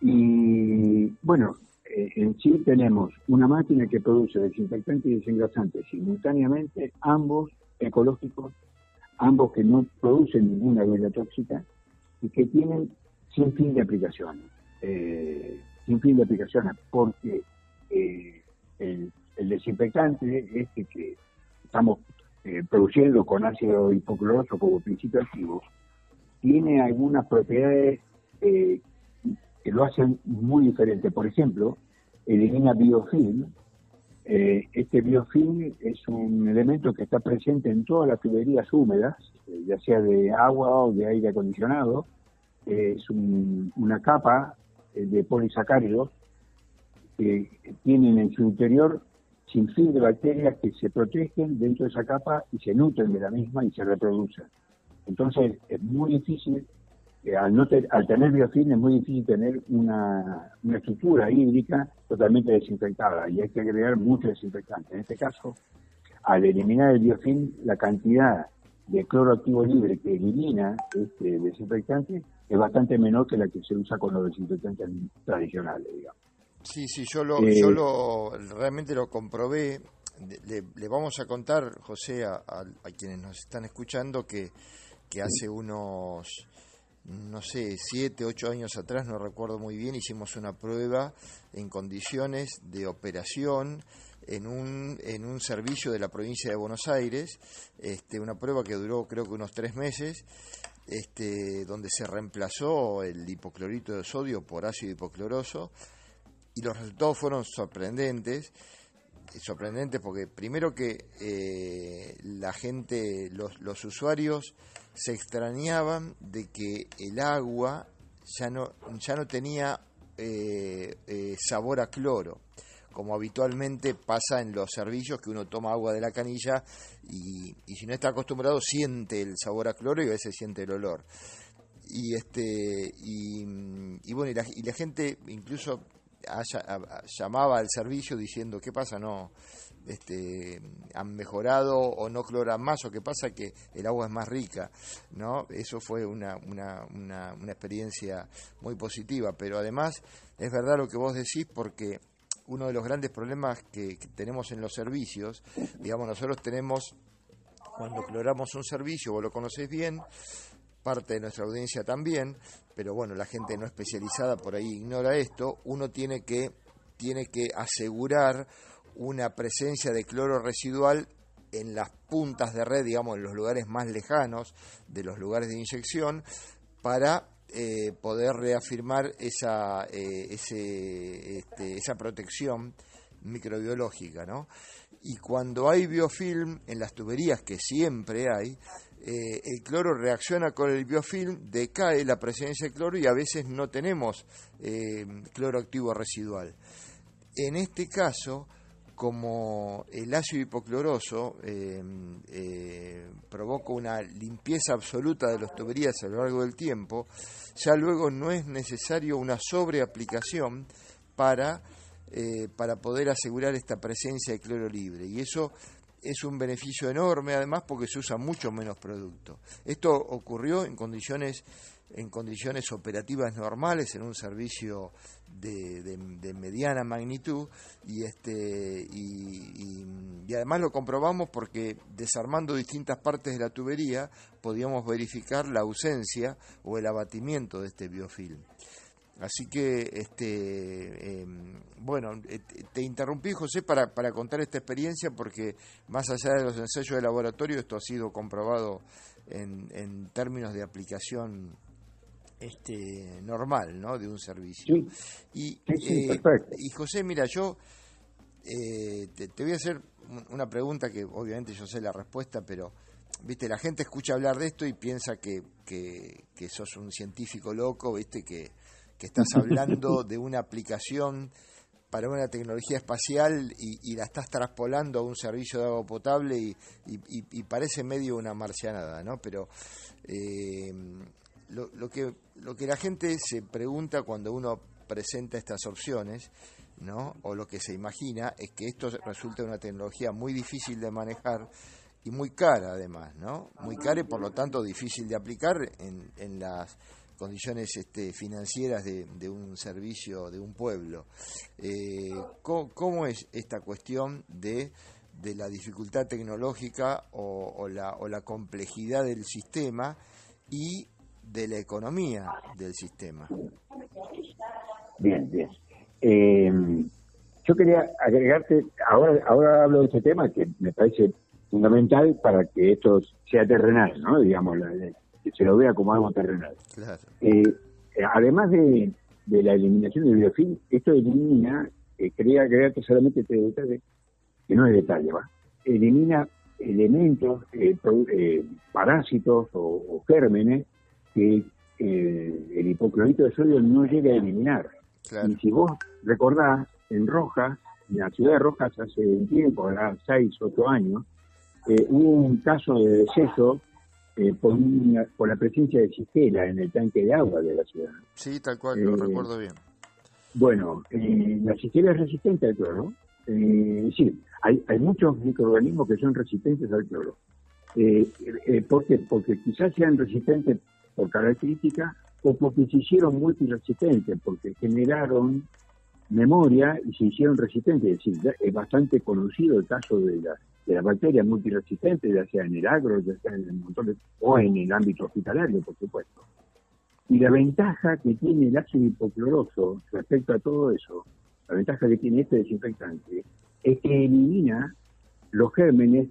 Y bueno, eh, en sí tenemos una máquina que produce desinfectante y desengrasante simultáneamente, ambos ecológicos, ambos que no producen ninguna huella tóxica y que tienen sin fin de aplicaciones. Eh, sin fin de aplicaciones, porque eh, el, desinfectante este que estamos produciendo con ácido hipocloroso como principio activo, tiene algunas propiedades lo hacen muy diferente. Por ejemplo, elimina biofilm. Eh, este biofilm es un elemento que está presente en todas las tuberías húmedas, eh, ya sea de agua o de aire acondicionado. es una capa eh, de polisacáridos que tienen en su interior sin fin de bacterias que se protegen dentro de esa capa y se nutren de la misma y se reproducen. Entonces es muy difícil al, no al tener biofilm es muy difícil tener una, estructura hídrica totalmente desinfectada y hay que agregar mucho desinfectante. En este caso, al eliminar el biofilm, la cantidad de cloro activo libre que elimina este desinfectante es bastante menor que la que se usa con los desinfectantes tradicionales, digamos. Sí, sí, yo lo, yo eh, lo realmente lo comprobé. Le, vamos a contar, José, a, a, quienes nos están escuchando, que, que hace unos no sé, siete, ocho años atrás, no recuerdo muy bien, hicimos una prueba en condiciones de operación en un, en un servicio de la provincia de Buenos Aires, este, una prueba que duró creo que unos tres meses, este, donde se reemplazó el hipoclorito de sodio por ácido hipocloroso y los resultados fueron sorprendentes sorprendentes porque primero que eh, la gente, los, los usuarios se extrañaban de que el agua ya no, ya no tenía eh, eh, sabor a cloro, como habitualmente pasa en los servicios que uno toma agua de la canilla y, y si no está acostumbrado siente el sabor a cloro y a veces siente el olor. Y este y, y bueno y la, y la gente incluso llamaba al servicio diciendo qué pasa no este, han mejorado o no cloran más o qué pasa que el agua es más rica, ¿no? Eso fue una, una, una, una experiencia muy positiva, pero además es verdad lo que vos decís porque uno de los grandes problemas que, tenemos en los servicios, digamos, nosotros tenemos, cuando cloramos un servicio, vos lo conocés bien, parte de nuestra audiencia también, pero bueno, la gente no especializada por ahí ignora esto, uno tiene que, tiene que asegurar una presencia de cloro residual en las puntas de red, digamos, en los lugares más lejanos de los lugares de inyección, para eh, poder reafirmar esa, eh, ese, este, esa protección microbiológica. ¿no? Y cuando hay biofilm en las tuberías, que siempre hay, eh, el cloro reacciona con el biofilm, decae la presencia de cloro y a veces no tenemos cloro activo residual. En este caso, como el ácido hipocloroso eh, eh, provoca una limpieza absoluta de las tuberías a lo largo del tiempo, ya luego no es necesario una sobreaplicación para, eh, para poder asegurar esta presencia de cloro libre. Y eso es un beneficio enorme además porque se usa mucho menos producto. Esto ocurrió en condiciones en condiciones operativas normales en un servicio de, mediana magnitud y este y, además lo comprobamos porque desarmando distintas partes de la tubería podíamos verificar la ausencia o el abatimiento de este biofilm. Así que, este, em, bueno, eh, te interrumpí, José, para, para contar esta experiencia porque más allá de los ensayos de laboratorio, esto ha sido comprobado en, en términos de aplicación este, normal, ¿no? De un servicio. Y, eh, y José, mira, yo eh, te, voy a hacer una pregunta que obviamente yo sé la respuesta, pero viste, la gente escucha hablar de esto y piensa que, que, que sos un científico loco, viste, que que estás hablando de una aplicación para una tecnología espacial y, la estás traspolando a un servicio de agua potable y, parece medio una marcianada, ¿no? Pero eh, lo, que, lo que la gente se pregunta cuando uno presenta estas opciones, ¿no? O lo que se imagina es que esto resulta una tecnología muy difícil de manejar y muy cara además, ¿no? Muy cara y por lo tanto difícil de aplicar en, en las condiciones este, financieras de, un servicio, de un pueblo. Eh, ¿cómo, es esta cuestión de, de la dificultad tecnológica o, la, o la complejidad del sistema y de la economía del sistema? Bien, bien. Eh, yo quería agregarte, ahora, ahora hablo de este tema que me parece fundamental para que esto sea terrenal, ¿no? Digamos, la, que se lo vea como algo terrenal. Eh, además de, la eliminación del biofilm, esto elimina, eh, quería agregarte solamente este detalle, que no es detalle, ¿va? elimina elementos, eh, eh, parásitos o, gérmenes que el hipoclorito de sodio no llega a eliminar. Y si vos recordás, en Rojas, en la ciudad de Rojas hace un tiempo, hace 6, 8 años, hubo un caso de deceso eh, por, la presencia de cigela en el tanque de agua de la ciudad. Sí, tal cual, lo eh, recuerdo bien. Bueno, eh, la cigela es resistente al cloro. Eh, sí, hay, hay muchos microorganismos que son resistentes al cloro. ¿Por qué? Porque quizás sean resistentes por característica o porque se hicieron multiresistentes, porque generaron memoria y se hicieron resistentes. Es decir, es bastante conocido el caso de la de las bacterias multiresistentes, ya sea en el agro, ya sea en el montón o en el ámbito hospitalario, por supuesto. Y la ventaja que tiene el ácido hipocloroso respecto a todo eso, la ventaja que tiene este desinfectante, es que elimina los gérmenes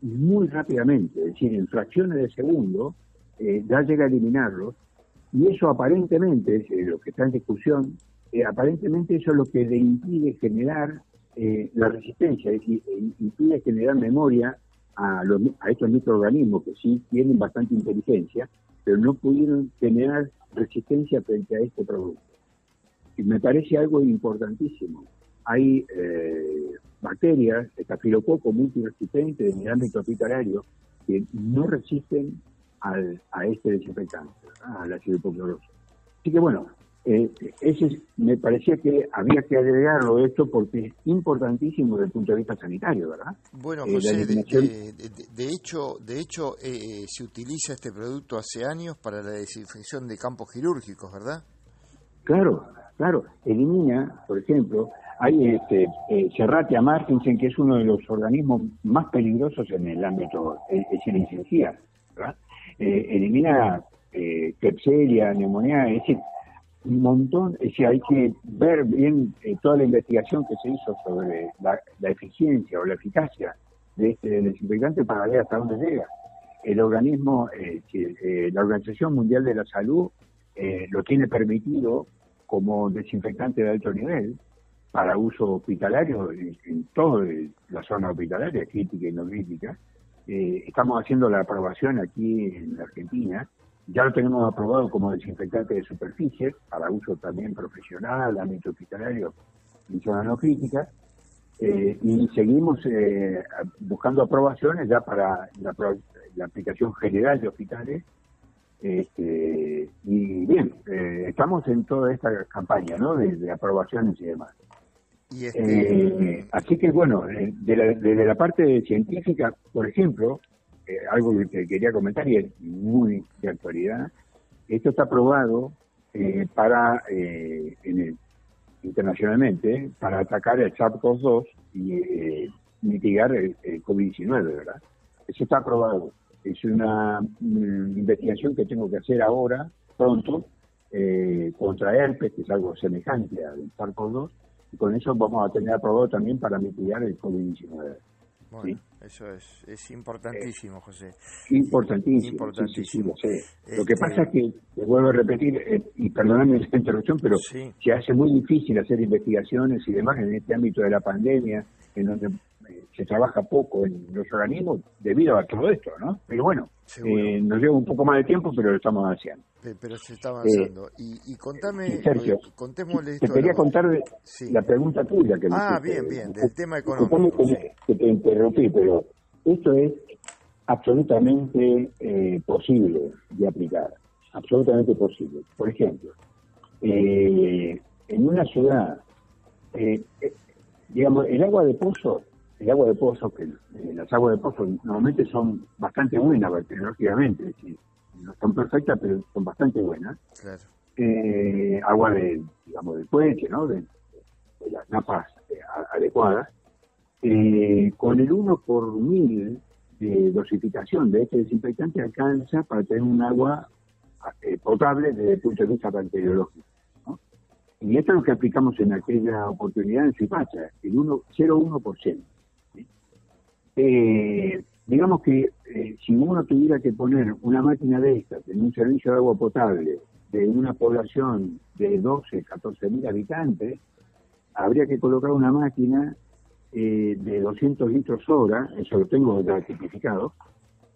muy rápidamente, es decir, en fracciones de segundo, eh, ya llega a eliminarlos, y eso aparentemente, lo que está en discusión, eh, aparentemente eso es lo que le impide generar eh, la resistencia, es decir, eh, impide generar memoria a, los, a estos microorganismos que sí tienen bastante inteligencia, pero no pudieron generar resistencia frente a este producto. Y me parece algo importantísimo. Hay eh, bacterias, estafilococo multiresistentes en el ámbito hospitalario que no resisten al, a este desinfectante, al ácido hipocloroso. Así que bueno, eh, ese me parecía que había que agregarlo esto porque es importantísimo desde el punto de vista sanitario, ¿verdad? Bueno, eh, José, de, hecho, de hecho eh, se utiliza este producto hace años para la desinfección de campos quirúrgicos, ¿verdad? Claro, claro. Elimina, por ejemplo, hay este, eh, Serratia martinsen, que es uno de los organismos más peligrosos en el ámbito, es decir, ¿verdad? elimina eh, neumonía, es decir, un montón, es decir, hay que ver bien eh, toda la investigación que se hizo sobre la, eficiencia o la eficacia de este desinfectante para ver hasta dónde llega. El organismo, eh, eh, la Organización Mundial de la Salud lo tiene permitido como desinfectante de alto nivel para uso hospitalario en, en toda la zona hospitalaria, crítica y no crítica. Estamos haciendo la aprobación aquí en Argentina ya lo tenemos aprobado como desinfectante de superficie para uso también profesional, ámbito hospitalario y zona no crítica. Eh, y seguimos eh, buscando aprobaciones ya para la, aplicación general de hospitales. Este, y bien, eh, estamos en toda esta campaña ¿no? de, aprobaciones y demás. Este, eh, así que bueno, eh, desde la, parte científica, por ejemplo, eh, algo que quería comentar y es muy de actualidad, esto está aprobado para internacionalmente para atacar el SARS-CoV-2 y mitigar el, COVID-19, ¿verdad? Eso está aprobado. Es una mm, investigación que tengo que hacer ahora, pronto, contra herpes, que es algo semejante al SARS-CoV-2, con eso vamos a tener aprobado también para mitigar el COVID-19. Bueno, eso es, es importantísimo, José. Importantísimo. Importantísimo. Lo que pasa es que, te vuelvo a repetir, eh, y perdóname esta interrupción, pero se hace muy difícil hacer investigaciones y demás en este ámbito de la pandemia, en donde eh, se trabaja poco en los organismos debido a todo esto, ¿no? Pero bueno, eh, nos lleva un poco más de tiempo, pero lo estamos haciendo. Pero se está avanzando. y, y contame, Sergio, contémosle Te quería contar la pregunta tuya. Que ah, bien, bien, del tema económico. Que, te interrumpí, pero esto es absolutamente eh, posible de aplicar. Absolutamente posible. Por ejemplo, eh, en una ciudad, eh, digamos, el agua de pozo el agua de pozo, que las aguas de pozo normalmente son bastante buenas bacteriológicamente, es decir, no son perfectas, pero son bastante buenas. Eh, agua de, digamos, del puente, ¿no? De, las napas eh, adecuadas. Eh, con el 1 por mil de dosificación de este desinfectante alcanza para tener un agua potable desde el punto de vista bacteriológico. Y esto es lo que aplicamos en aquella oportunidad en Suipacha, el 0,1%. Eh, digamos que eh, si uno tuviera que poner una máquina de estas en un servicio de agua potable de una población de 12, 14 mil habitantes, habría que colocar una máquina eh, de 200 litros hora, eso lo tengo ya tipificado,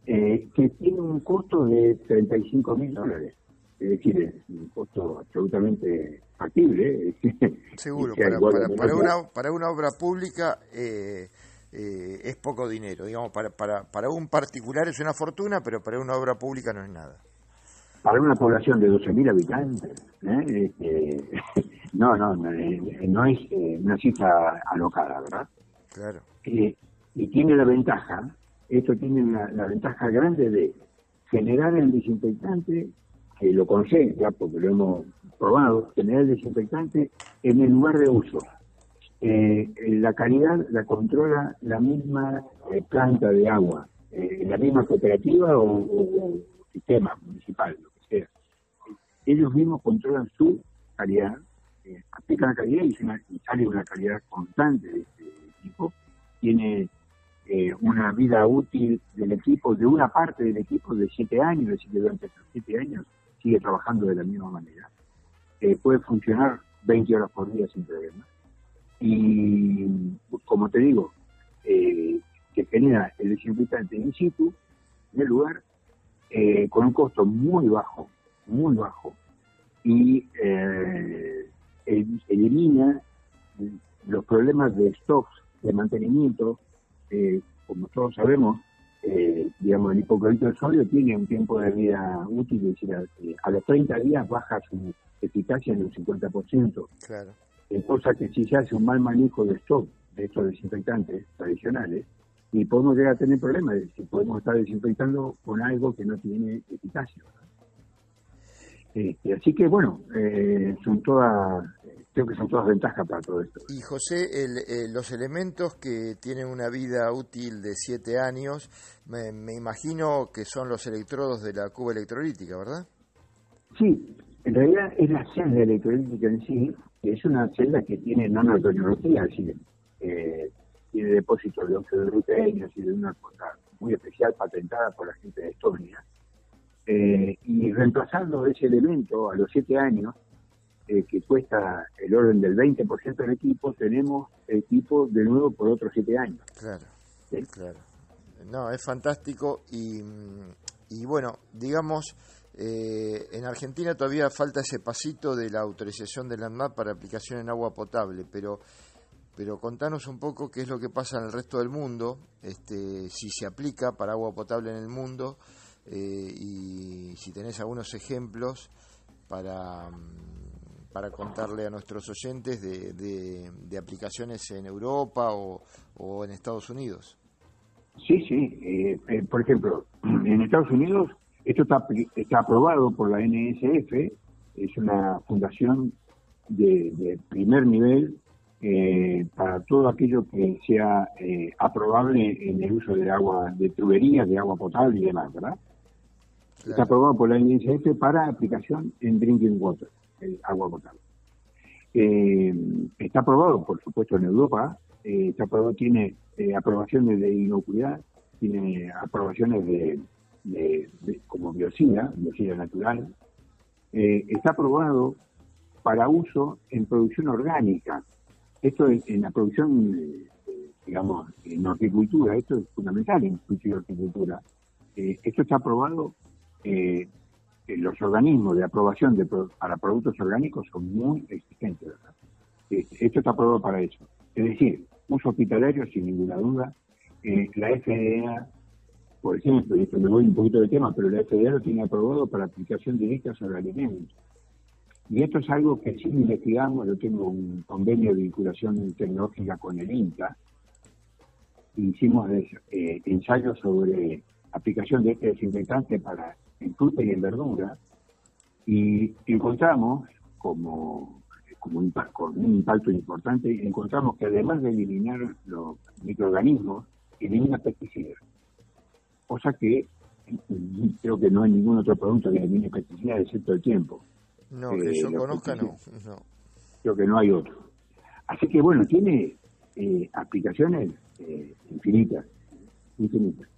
eh, que tiene un costo de 35 mil dólares. Es decir, es un costo absolutamente factible. Seguro, para, para, una, para una obra pública eh, eh, es poco dinero. Digamos, para, para, para un particular es una fortuna, pero para una obra pública no es nada. Para una población de 12.000 habitantes, ¿eh? este, no, no, no, eh, es una cifra alocada, ¿verdad? Claro. y tiene la ventaja, esto tiene la, ventaja grande de generar el desinfectante, que lo concentra, porque lo hemos probado, generar el desinfectante en el lugar de uso eh, la calidad la controla la misma eh, planta de agua, eh, la misma cooperativa o, sistema municipal, lo que sea. Ellos mismos controlan su calidad, eh, aplican la calidad y, sale una calidad constante de este equipo. Tiene una vida útil del equipo, de una parte del equipo de siete años, es decir, que durante esos siete años sigue trabajando de la misma manera. puede funcionar 20 horas por día sin problemas y como te digo, eh, que genera el desinfectante in situ en el lugar eh, con un costo muy bajo, muy bajo y eh, elimina los problemas de stocks de mantenimiento, como todos sabemos, digamos, el hipoclorito de sodio tiene un tiempo de vida útil, es decir, a, los 30 días baja su eficacia en un 50%. Claro cosa que si se hace un mal manejo de stock de estos desinfectantes tradicionales, y podemos llegar a tener problemas, si podemos estar desinfectando con algo que no tiene eficacia. Este, así que bueno, eh, son todas, creo que son todas ventajas para todo esto. Y José, eh, los elementos que tienen una vida útil de siete años, me, me, imagino que son los electrodos de la cuba electrolítica, ¿verdad? Sí, en realidad es la celda electrolítica en sí, que es una celda que tiene nanotecnología, decir, eh, tiene depósitos de óxido de gluteinio, y de una cosa muy especial patentada por la gente de Estonia. Eh, y reemplazando ese elemento a los siete años, eh, que cuesta el orden del 20% del equipo, tenemos equipo de nuevo por otros siete años. Claro, claro. No, es fantástico y, y bueno, digamos, eh, en Argentina todavía falta ese pasito de la autorización del ANMAP para aplicación en agua potable, pero, pero contanos un poco qué es lo que pasa en el resto del mundo, este, si se aplica para agua potable en el mundo eh, y si tenés algunos ejemplos para, para contarle a nuestros oyentes de, aplicaciones en Europa o, en Estados Unidos. Sí, sí. Eh, eh, por ejemplo, en Estados Unidos esto está, está aprobado por la NSF, es una fundación de, primer nivel eh, para todo aquello que sea aprobable en el uso de agua, de tuberías, de agua potable y demás, ¿verdad? Está aprobado por la NSF para aplicación en drinking water, el agua potable. Eh, está aprobado, por supuesto, en Europa. Eh, está aprobado, tiene eh, aprobaciones de inocuidad, tiene aprobaciones de, como biocida, biocida natural. está aprobado para uso en producción orgánica. Esto en, la producción, digamos, en horticultura, esto es fundamental en horticultura. esto está aprobado eh, los organismos de aprobación para productos orgánicos son muy exigentes. Este, esto está aprobado para eso. Es decir, uso hospitalario sin ninguna duda. Eh, la FDA, por ejemplo, y esto me voy un poquito de tema, pero la FDA lo tiene aprobado para aplicación directa sobre alimentos. Y esto es algo que sí investigamos, yo tengo un convenio de vinculación tecnológica con el INTA, hicimos eh, ensayos sobre aplicación de este desinfectante para en fruta y en verdura, y encontramos, como, como un, con un impacto importante, encontramos que además de eliminar los microorganismos, elimina pesticidas. Cosa que creo que no hay ningún otro producto que elimine pesticidas excepto el tiempo. No, que eh, yo conozca no, Creo que no hay otro. Así que bueno, tiene eh, aplicaciones eh, infinitas, infinitas.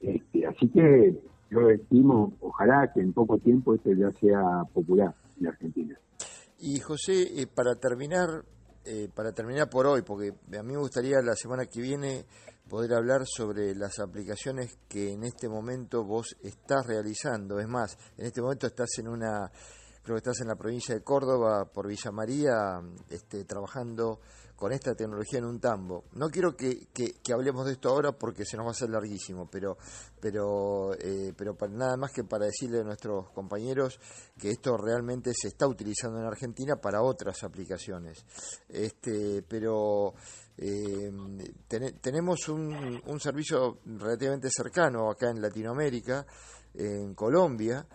Este, así que yo estimo, ojalá que en poco tiempo esto ya sea popular en Argentina. Y José, eh, para terminar, eh, para terminar por hoy, porque a mí me gustaría la semana que viene poder hablar sobre las aplicaciones que en este momento vos estás realizando. Es más, en este momento estás en una, creo que estás en la provincia de Córdoba, por Villa María, este, trabajando con esta tecnología en un tambo. No quiero que, hablemos de esto ahora porque se nos va a hacer larguísimo, pero, pero, eh, pero para, nada más que para decirle a nuestros compañeros que esto realmente se está utilizando en Argentina para otras aplicaciones. Este, pero eh, tenemos un, un servicio relativamente cercano acá en Latinoamérica, en Colombia,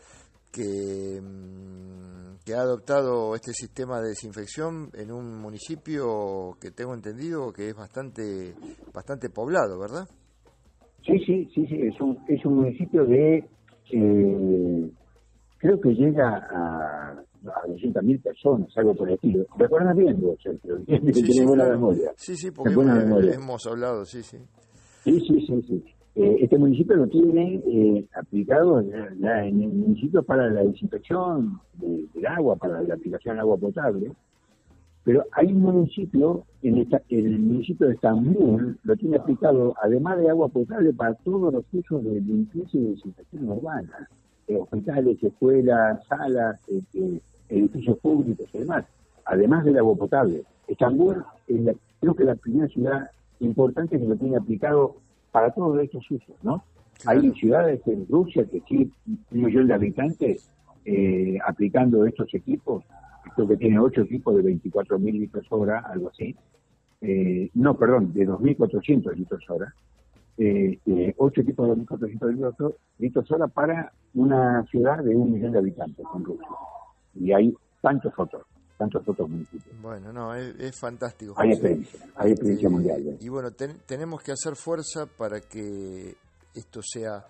que, mm, que, ha adoptado este sistema de desinfección en un municipio que tengo entendido que es bastante bastante poblado, ¿verdad? Sí, sí, sí, sí, es un, es un municipio de, eh, creo que llega a, a 200.000 personas, algo por el estilo. ¿Recuerdas bien vos, Sergio? Sí, sí, buena memoria. Sí, sí, porque hemos hablado, sí, sí. Sí, sí, sí, sí. Eh, este municipio lo tiene eh, aplicado en el municipio para la desinfección del agua, para la aplicación del agua potable, pero hay un municipio, en, esta, el municipio de Estambul, lo tiene aplicado, además de agua potable, para todos los usos de limpieza y desinfección urbana, eh, hospitales, escuelas, salas, este, edificios públicos y demás, además del agua potable. Estambul es creo que la primera ciudad importante que lo tiene aplicado para todos estos usos, ¿no? Hay ciudades en Rusia que sí, un millón de habitantes eh, aplicando estos equipos, creo que tiene ocho equipos de 24.000 litros hora, algo así. Eh, no, perdón, de 2.400 litros hora. Eh, eh, ocho equipos de 2.400 litros hora para una ciudad de un millón de habitantes en Rusia. Y hay tantos otros tantos otros municipios. Bueno, no, es, fantástico. Hay experiencia, hay experiencia mundial. Y bueno, tenemos que hacer fuerza para que esto sea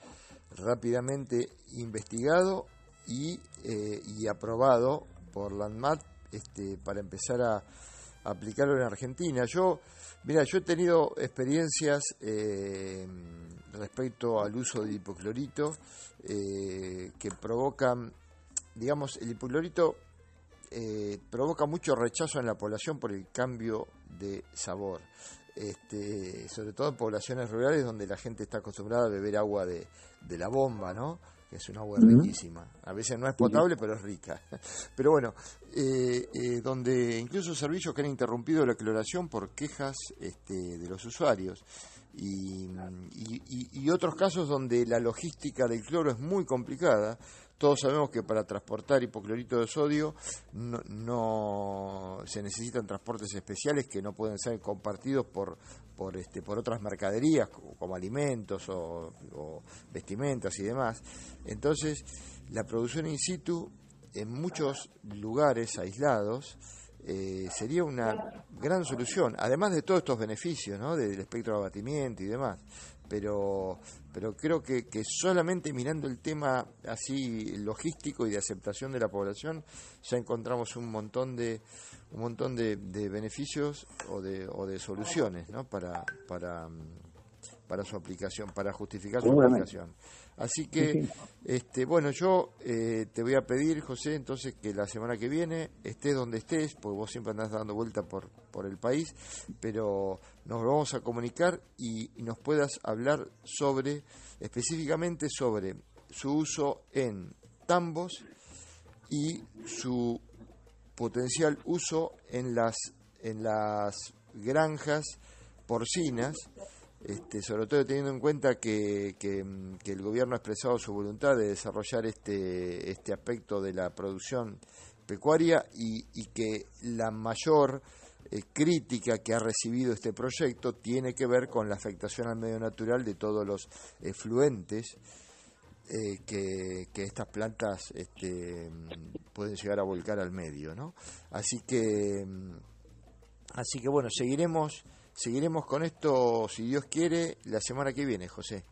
rápidamente investigado y, eh, y aprobado por la ANMAT este, para empezar a, aplicarlo en Argentina. Yo, mira, yo he tenido experiencias eh, respecto al uso de hipoclorito eh, que provocan, digamos, el hipoclorito eh, provoca mucho rechazo en la población por el cambio de sabor. Este, sobre todo en poblaciones rurales donde la gente está acostumbrada a beber agua de, la bomba, ¿no? que es un agua riquísima. A veces no es potable, pero es rica. Pero bueno, eh, eh, donde incluso servicios que han interrumpido la cloración por quejas este, de los usuarios. Y, y, otros casos donde la logística del cloro es muy complicada, Todos sabemos que para transportar hipoclorito de sodio no, se necesitan transportes especiales que no pueden ser compartidos por, por, este, por otras mercaderías como, alimentos o, o vestimentas y demás. Entonces, la producción in situ en muchos lugares aislados eh, sería una gran solución, además de todos estos beneficios, ¿no? del espectro de abatimiento y demás. Pero, pero creo que, que solamente mirando el tema así logístico y de aceptación de la población, ya encontramos un montón de un montón de, de beneficios o de, o de soluciones ¿no? para, para, para su aplicación, para justificar su aplicación. Así que, este, bueno, yo eh, te voy a pedir, José, entonces que la semana que viene estés donde estés, porque vos siempre andás dando vuelta por, por el país, pero nos vamos a comunicar y, nos puedas hablar sobre, específicamente sobre su uso en tambos y su potencial uso en las, en las granjas porcinas este, sobre todo teniendo en cuenta que, que, el gobierno ha expresado su voluntad de desarrollar este, este aspecto de la producción pecuaria y, que la mayor eh, crítica que ha recibido este proyecto tiene que ver con la afectación al medio natural de todos los efluentes eh, que, que, estas plantas este, pueden llegar a volcar al medio, ¿no? Así que, así que bueno, seguiremos Seguiremos con esto, si Dios quiere, la semana que viene, José.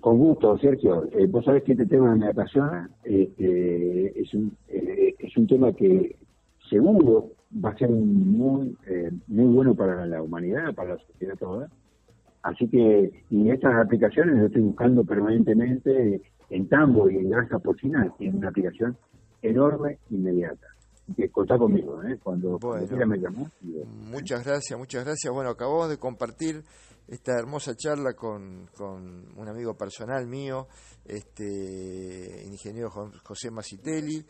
Con gusto, Sergio. Eh, vos sabés que este tema me apasiona. Este, es, un, eh, es un tema que seguro va a ser muy, eh, muy bueno para la humanidad, para la sociedad toda. Así que, y estas aplicaciones las estoy buscando permanentemente en tambo y en grasa porcina, tienen una aplicación enorme, inmediata que contá conmigo, ¿eh? cuando, me llamó. Muchas gracias, muchas gracias. Bueno, acabamos de compartir esta hermosa charla con, con un amigo personal mío, este ingeniero José Macitelli,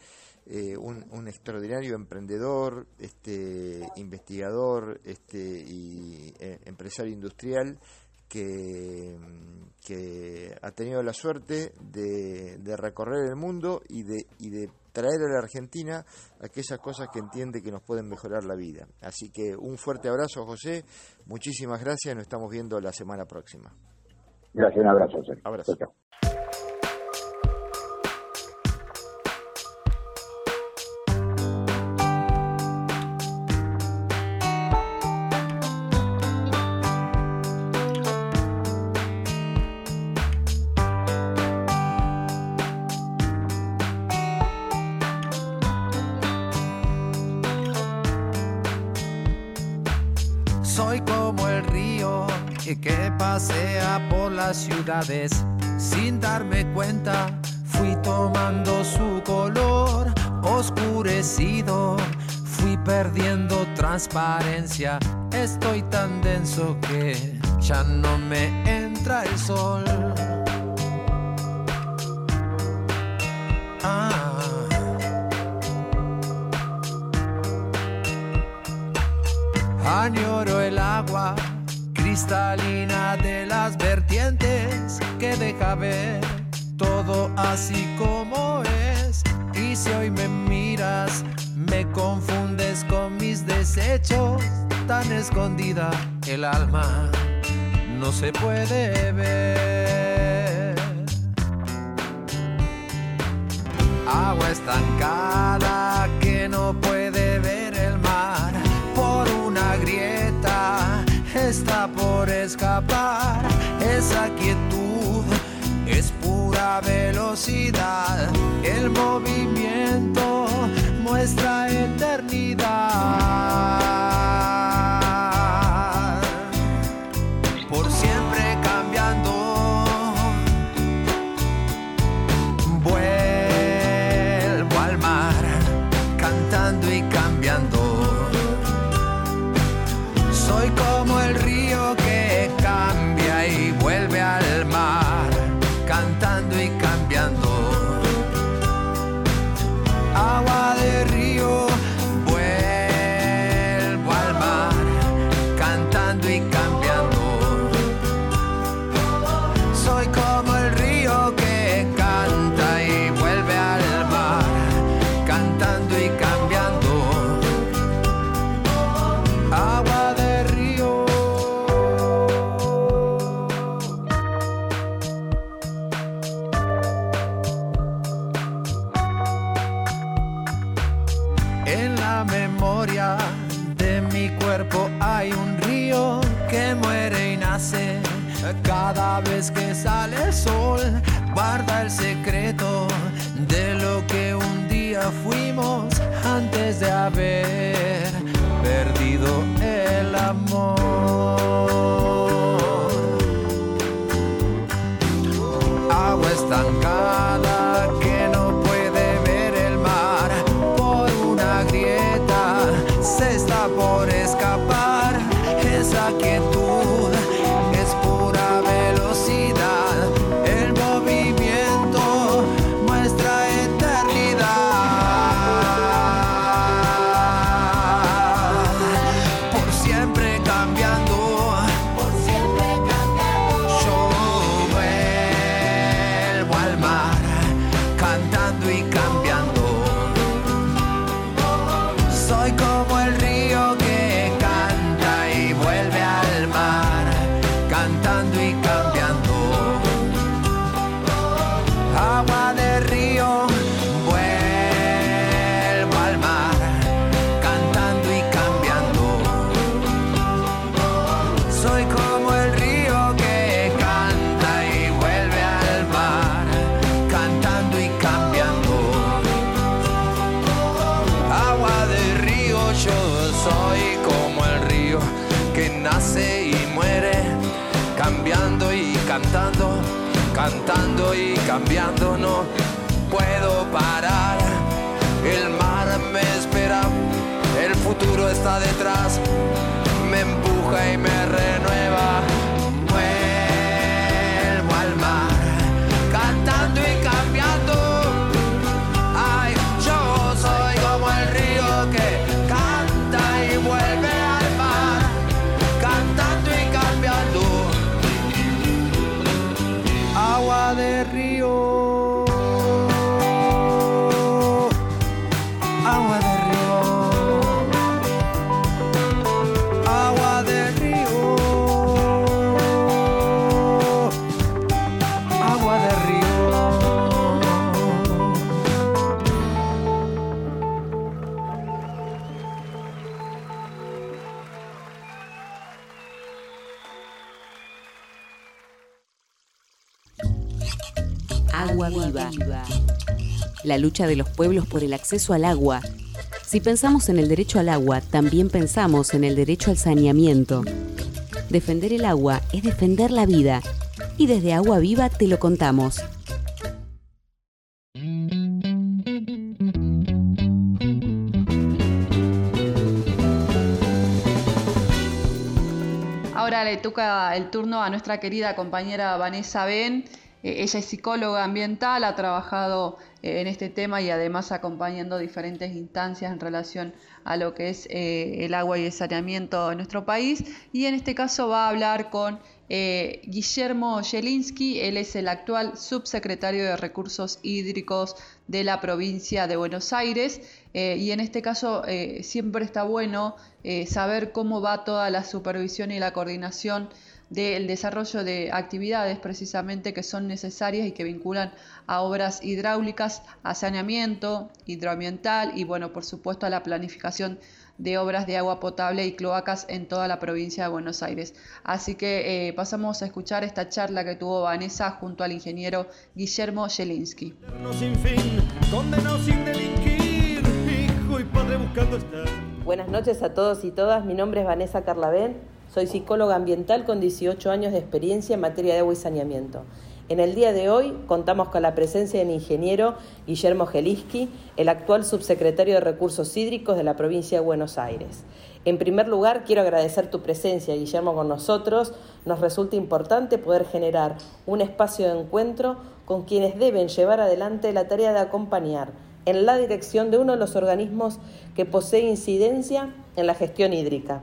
eh, un, un, extraordinario emprendedor, este investigador este y eh, empresario industrial que, que, ha tenido la suerte de, de recorrer el mundo y de, y de traer a la Argentina aquellas cosas que entiende que nos pueden mejorar la vida. Así que un fuerte abrazo, José. Muchísimas gracias. Nos estamos viendo la semana próxima. Gracias, un abrazo. José. Abrazo. Ciudades sin darme cuenta. Fui tomando su color oscurecido, fui perdiendo transparencia. Estoy tan denso que ya no me entra el sol. De las vertientes que deja ver todo así como es. Y si hoy me miras, me confundes con mis desechos, tan escondida el alma no se puede ver. Agua estancada que no puede está por escapar. Esa quietud es pura velocidad. El movimiento muestra eternidad. Cada vez que sale el sol, guarda el secreto de lo que un día fuimos antes de haber perdido el amor. La lucha de los pueblos por el acceso al agua. Si pensamos en el derecho al agua, también pensamos en el derecho al saneamiento. Defender el agua es defender la vida. Y desde Agua Viva te lo contamos. Ahora le toca el turno a nuestra querida compañera Vanessa Ben. Eh, ella es psicóloga ambiental, ha trabajado eh, en este tema y además acompañando diferentes instancias en relación a lo que es eh, el agua y el saneamiento en nuestro país. Y en este caso va a hablar con Guillermo Jelinski, él es el actual subsecretario de Recursos Hídricos de la provincia de Buenos Aires y en este caso siempre está bueno saber cómo va toda la supervisión y la coordinación del desarrollo de actividades precisamente que son necesarias y que vinculan a obras hidráulicas, a saneamiento hidroambiental y bueno, por supuesto a la planificación de obras de agua potable y cloacas en toda la provincia de Buenos Aires. Así que eh, pasamos a escuchar esta charla que tuvo Vanessa junto al ingeniero Guillermo Jelinski. sin fin, condenado sin delinquir, hijo y padre buscando estar. Buenas noches a todos y todas. Mi nombre es Vanessa Carlavén. Soy psicóloga ambiental con 18 años de experiencia en materia de agua y saneamiento. En el día de hoy contamos con la presencia del ingeniero Guillermo Geliski, el actual subsecretario de Recursos Hídricos de la provincia de Buenos Aires. En primer lugar, quiero agradecer tu presencia, Guillermo, con nosotros. Nos resulta importante poder generar un espacio de encuentro con quienes deben llevar adelante la tarea de acompañar en la dirección de uno de los organismos que posee incidencia en la gestión hídrica.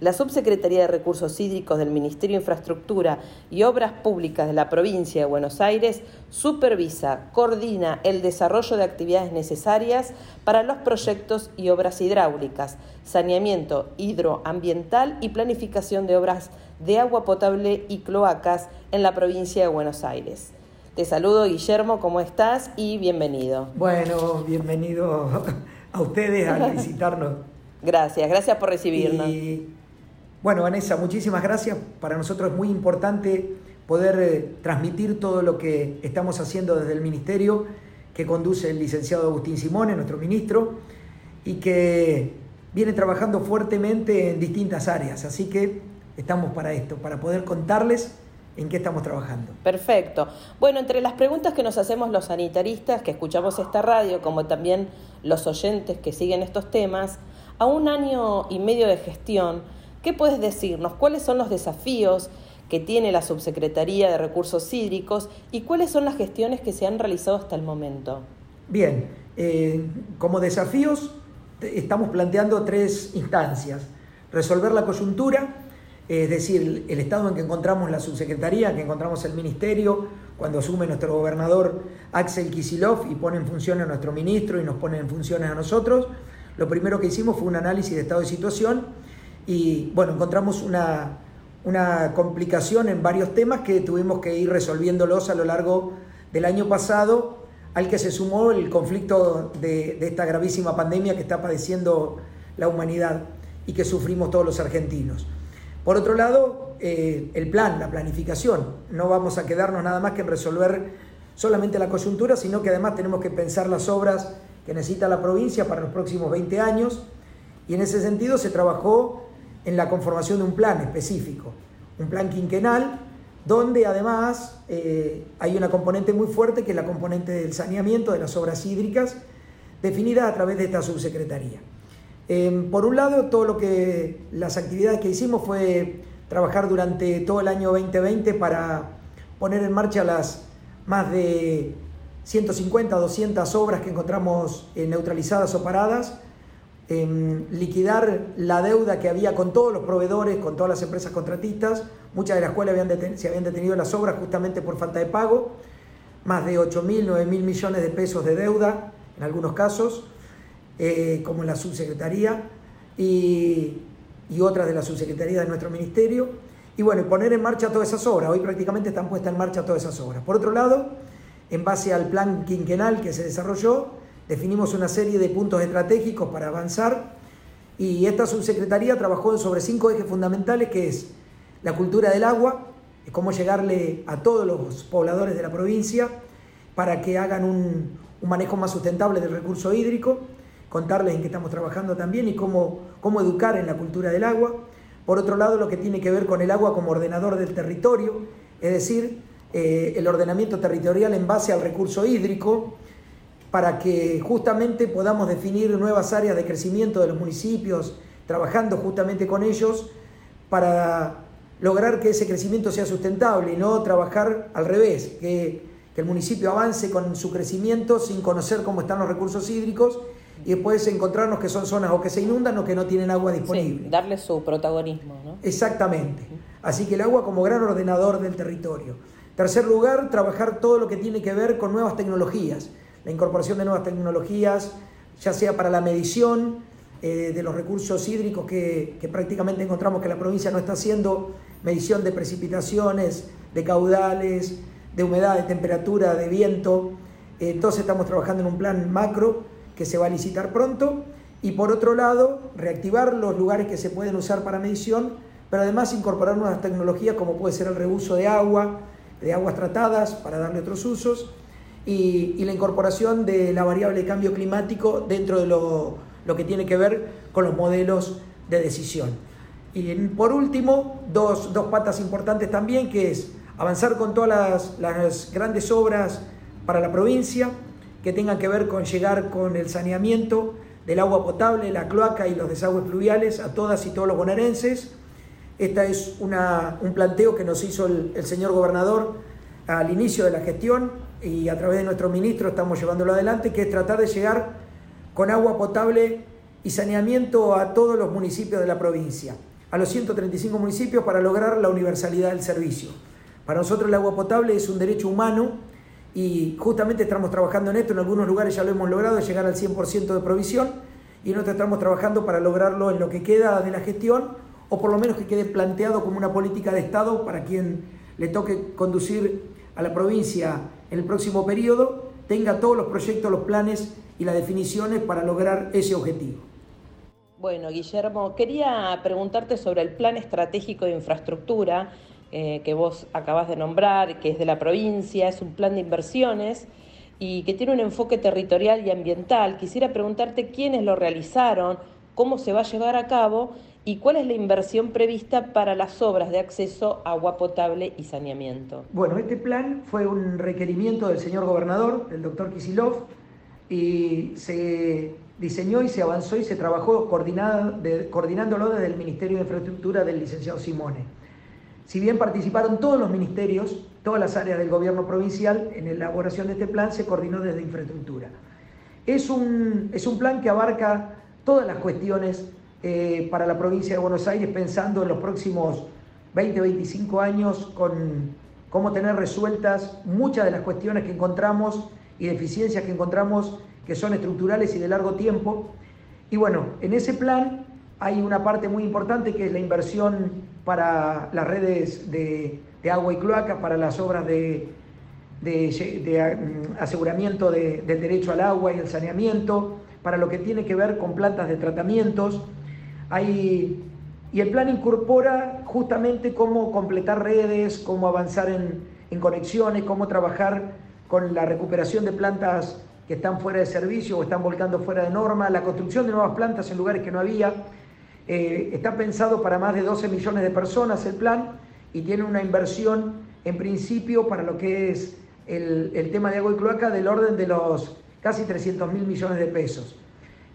La Subsecretaría de Recursos Hídricos del Ministerio de Infraestructura y Obras Públicas de la provincia de Buenos Aires supervisa, coordina el desarrollo de actividades necesarias para los proyectos y obras hidráulicas, saneamiento hidroambiental y planificación de obras de agua potable y cloacas en la provincia de Buenos Aires. Te saludo Guillermo, ¿cómo estás? Y bienvenido. Bueno, bienvenido a ustedes a visitarnos Gracias, gracias por recibirnos. Y, bueno, Vanessa, muchísimas gracias. Para nosotros es muy importante poder eh, transmitir todo lo que estamos haciendo desde el Ministerio que conduce el licenciado Agustín Simone, nuestro ministro, y que viene trabajando fuertemente en distintas áreas. Así que estamos para esto, para poder contarles en qué estamos trabajando. Perfecto. Bueno, entre las preguntas que nos hacemos los sanitaristas que escuchamos esta radio, como también los oyentes que siguen estos temas, a un año y medio de gestión, ¿qué puedes decirnos? ¿Cuáles son los desafíos que tiene la Subsecretaría de Recursos Hídricos y cuáles son las gestiones que se han realizado hasta el momento? Bien, eh, como desafíos estamos planteando tres instancias. Resolver la coyuntura, es decir, el estado en que encontramos la subsecretaría, que encontramos el ministerio, cuando asume nuestro gobernador Axel Kisilov y pone en función a nuestro ministro y nos pone en funciones a nosotros. Lo primero que hicimos fue un análisis de estado de situación y bueno, encontramos una, una complicación en varios temas que tuvimos que ir resolviéndolos a lo largo del año pasado, al que se sumó el conflicto de, esta gravísima pandemia que está padeciendo la humanidad y que sufrimos todos los argentinos. Por otro lado, eh, el plan, la planificación. No vamos a quedarnos nada más que en resolver solamente la coyuntura, sino que además tenemos que pensar las obras que necesita la provincia para los próximos 20 años. Y en ese sentido se trabajó en la conformación de un plan específico, un plan quinquenal, donde además eh, hay una componente muy fuerte que es la componente del saneamiento de las obras hídricas, definida a través de esta subsecretaría. Em, por un lado, todo lo que las actividades que hicimos fue trabajar durante todo el año 2020 para poner en marcha las más de 150, 200 obras que encontramos eh, neutralizadas o paradas, liquidar la deuda que había con todos los proveedores, con todas las empresas contratistas, muchas de las cuales se habían detenido las obras justamente por falta de pago, más de 8 mil, 9 mil millones de pesos de deuda en algunos casos, eh, como en la subsecretaría y, y otras de la subsecretaría de nuestro ministerio. Y bueno, poner en marcha todas esas obras. Hoy prácticamente están puestas en marcha todas esas obras. Por otro lado, en base al plan quinquenal que se desarrolló, definimos una serie de puntos estratégicos para avanzar y esta subsecretaría trabajó sobre cinco ejes fundamentales que es la cultura del agua, cómo llegarle a todos los pobladores de la provincia para que hagan un, manejo más sustentable del recurso hídrico, contarles en qué estamos trabajando también y cómo, cómo educar en la cultura del agua. Por otro lado, lo que tiene que ver con el agua como ordenador del territorio, es decir, eh, el ordenamiento territorial en base al recurso hídrico, para que justamente podamos definir nuevas áreas de crecimiento de los municipios, trabajando justamente con ellos para lograr que ese crecimiento sea sustentable y no trabajar al revés, que, el municipio avance con su crecimiento sin conocer cómo están los recursos hídricos y después encontrarnos que son zonas o que se inundan o que no tienen agua disponible. darle su protagonismo. ¿no? Exactamente. Así que el agua como gran ordenador del territorio. Tercer lugar, trabajar todo lo que tiene que ver con nuevas tecnologías la incorporación de nuevas tecnologías, ya sea para la medición eh, de los recursos hídricos que, prácticamente encontramos que la provincia no está haciendo, medición de precipitaciones, de caudales, de humedad, de temperatura, de viento. entonces estamos trabajando en un plan macro que se va a licitar pronto. Y por otro lado, reactivar los lugares que se pueden usar para medición, pero además incorporar nuevas tecnologías como puede ser el reuso de agua, de aguas tratadas para darle otros usos y, la incorporación de la variable de cambio climático dentro de lo, que tiene que ver con los modelos de decisión. Y por último, dos, patas importantes también, que es avanzar con todas las, grandes obras para la provincia, que tengan que ver con llegar con el saneamiento del agua potable, la cloaca y los desagües pluviales a todas y todos los bonaerenses. Este es un planteo que nos hizo el señor gobernador al inicio de la gestión y a través de nuestro ministro estamos llevándolo adelante, que es tratar de llegar con agua potable y saneamiento a todos los municipios de la provincia, a los 135 municipios para lograr la universalidad del servicio. Para nosotros el agua potable es un derecho humano y justamente estamos trabajando en esto, en algunos lugares ya lo hemos logrado, llegar al 100% de provisión y nosotros estamos trabajando para lograrlo en lo que queda de la gestión o por lo menos que quede planteado como una política de Estado para quien le toque conducir a la provincia en el próximo periodo tenga todos los proyectos, los planes y las definiciones para lograr ese objetivo. Bueno, Guillermo, quería preguntarte sobre el plan estratégico de infraestructura eh, que vos acabas de nombrar, que es de la provincia, es un plan de inversiones y que tiene un enfoque territorial y ambiental. Quisiera preguntarte quiénes lo realizaron, cómo se va a llevar a cabo y cuál es la inversión prevista para las obras de acceso a agua potable y saneamiento. Bueno, este plan fue un requerimiento del señor gobernador, el doctor Kisilov, y se diseñó y se avanzó y se trabajó coordinándolo desde el Ministerio de Infraestructura del licenciado Simone. Si bien participaron todos los ministerios, todas las áreas del gobierno provincial en la elaboración de este plan, se coordinó desde infraestructura. Es un, es un plan que abarca todas las cuestiones eh, para la provincia de Buenos Aires, pensando en los próximos 20, 25 años, con cómo tener resueltas muchas de las cuestiones que encontramos y deficiencias que encontramos que son estructurales y de largo tiempo. Y bueno, en ese plan hay una parte muy importante que es la inversión para las redes de, agua y cloaca, para las obras de, mm, aseguramiento del derecho al agua y el saneamiento, para lo que tiene que ver con plantas de tratamientos. Hay, y el plan incorpora justamente cómo completar redes, cómo avanzar en, en conexiones, cómo trabajar con la recuperación de plantas que están fuera de servicio o están volcando fuera de norma, la construcción de nuevas plantas en lugares que no había. Eh, está pensado para más de 12 millones de personas el plan y tiene una inversión en principio para lo que es el, tema de agua y cloaca del orden de los casi 300 mil millones de pesos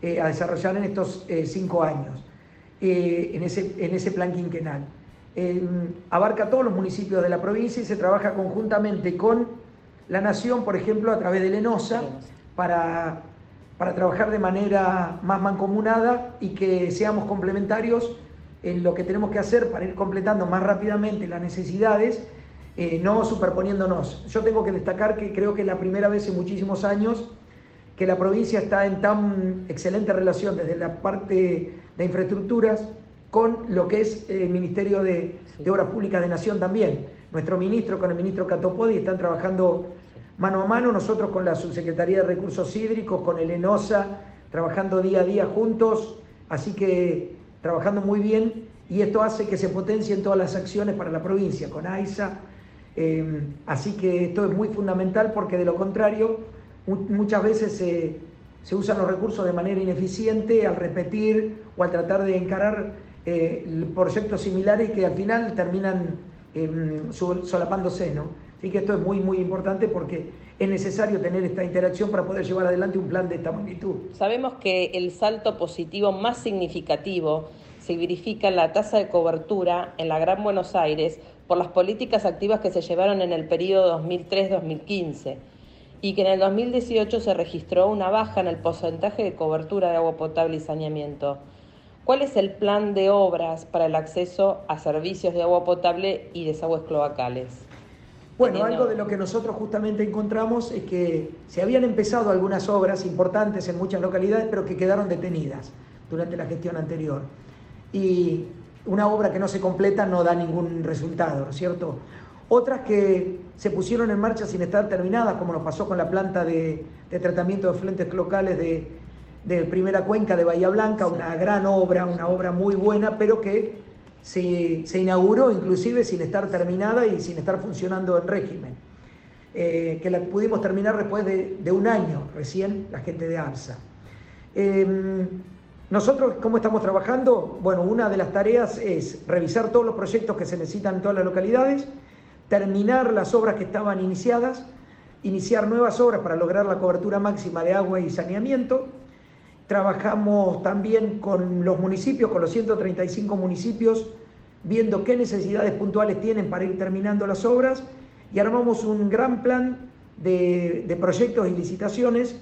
eh, a desarrollar en estos eh, cinco años, en, ese, en ese plan quinquenal. abarca todos los municipios de la provincia y se trabaja conjuntamente con la Nación, por ejemplo, a través de Lenosa, para, trabajar de manera más mancomunada y que seamos complementarios en lo que tenemos que hacer para ir completando más rápidamente las necesidades, eh, no superponiéndonos. Yo tengo que destacar que creo que es la primera vez en muchísimos años que la provincia está en tan excelente relación desde la parte de infraestructuras con lo que es el Ministerio de, de Obras Públicas de Nación también. Nuestro ministro con el ministro Catopodi están trabajando mano a mano, nosotros con la Subsecretaría de Recursos Hídricos, con el ENOSA, trabajando día a día juntos, así que trabajando muy bien y esto hace que se potencien todas las acciones para la provincia, con AISA, em, así que esto es muy fundamental porque de lo contrario muchas veces se, se, usan los recursos de manera ineficiente al repetir o al tratar de encarar eh, proyectos similares que al final terminan em, solapándose, ¿no? Así que esto es muy, muy importante porque es necesario tener esta interacción para poder llevar adelante un plan de esta magnitud. Sabemos que el salto positivo más significativo se verifica en la tasa de cobertura en la Gran Buenos Aires por las políticas activas que se llevaron en el periodo 2003-2015 y que en el 2018 se registró una baja en el porcentaje de cobertura de agua potable y saneamiento. ¿Cuál es el plan de obras para el acceso a servicios de agua potable y desagües cloacales? Bueno, algo de lo que nosotros justamente encontramos es que se habían empezado algunas obras importantes en muchas localidades, pero que quedaron detenidas durante la gestión anterior. Y una obra que no se completa no da ningún resultado, ¿no es cierto? Otras que se pusieron en marcha sin estar terminadas, como nos pasó con la planta de, tratamiento de flentes locales de, de Primera Cuenca de Bahía Blanca, una gran obra, una obra muy buena, pero que se, inauguró inclusive sin estar terminada y sin estar funcionando en régimen. Eh, que la pudimos terminar después de, un año recién, la gente de ARSA. Em, nosotros, ¿cómo estamos trabajando? Bueno, una de las tareas es revisar todos los proyectos que se necesitan en todas las localidades, terminar las obras que estaban iniciadas, iniciar nuevas obras para lograr la cobertura máxima de agua y saneamiento, Trabajamos también con los municipios, con los 135 municipios, viendo qué necesidades puntuales tienen para ir terminando las obras y armamos un gran plan de, proyectos y licitaciones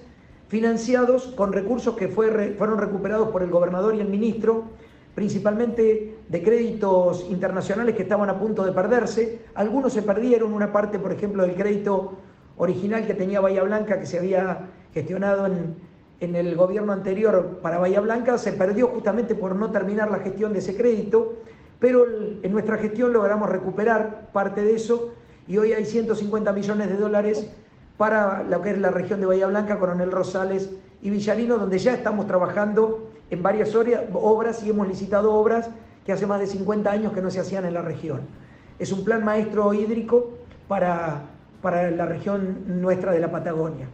financiados con recursos que fueron recuperados por el gobernador y el ministro, principalmente de créditos internacionales que estaban a punto de perderse. Algunos se perdieron, una parte, por ejemplo, del crédito original que tenía Bahía Blanca, que se había gestionado en, en el gobierno anterior para Bahía Blanca se perdió justamente por no terminar la gestión de ese crédito, pero en nuestra gestión logramos recuperar parte de eso y hoy hay 150 millones de dólares para lo que es la región de Bahía Blanca, Coronel Rosales y Villarino, donde ya estamos trabajando en varias obras y hemos licitado obras que hace más de 50 años que no se hacían en la región. Es un plan maestro hídrico para, para la región nuestra de la Patagonia.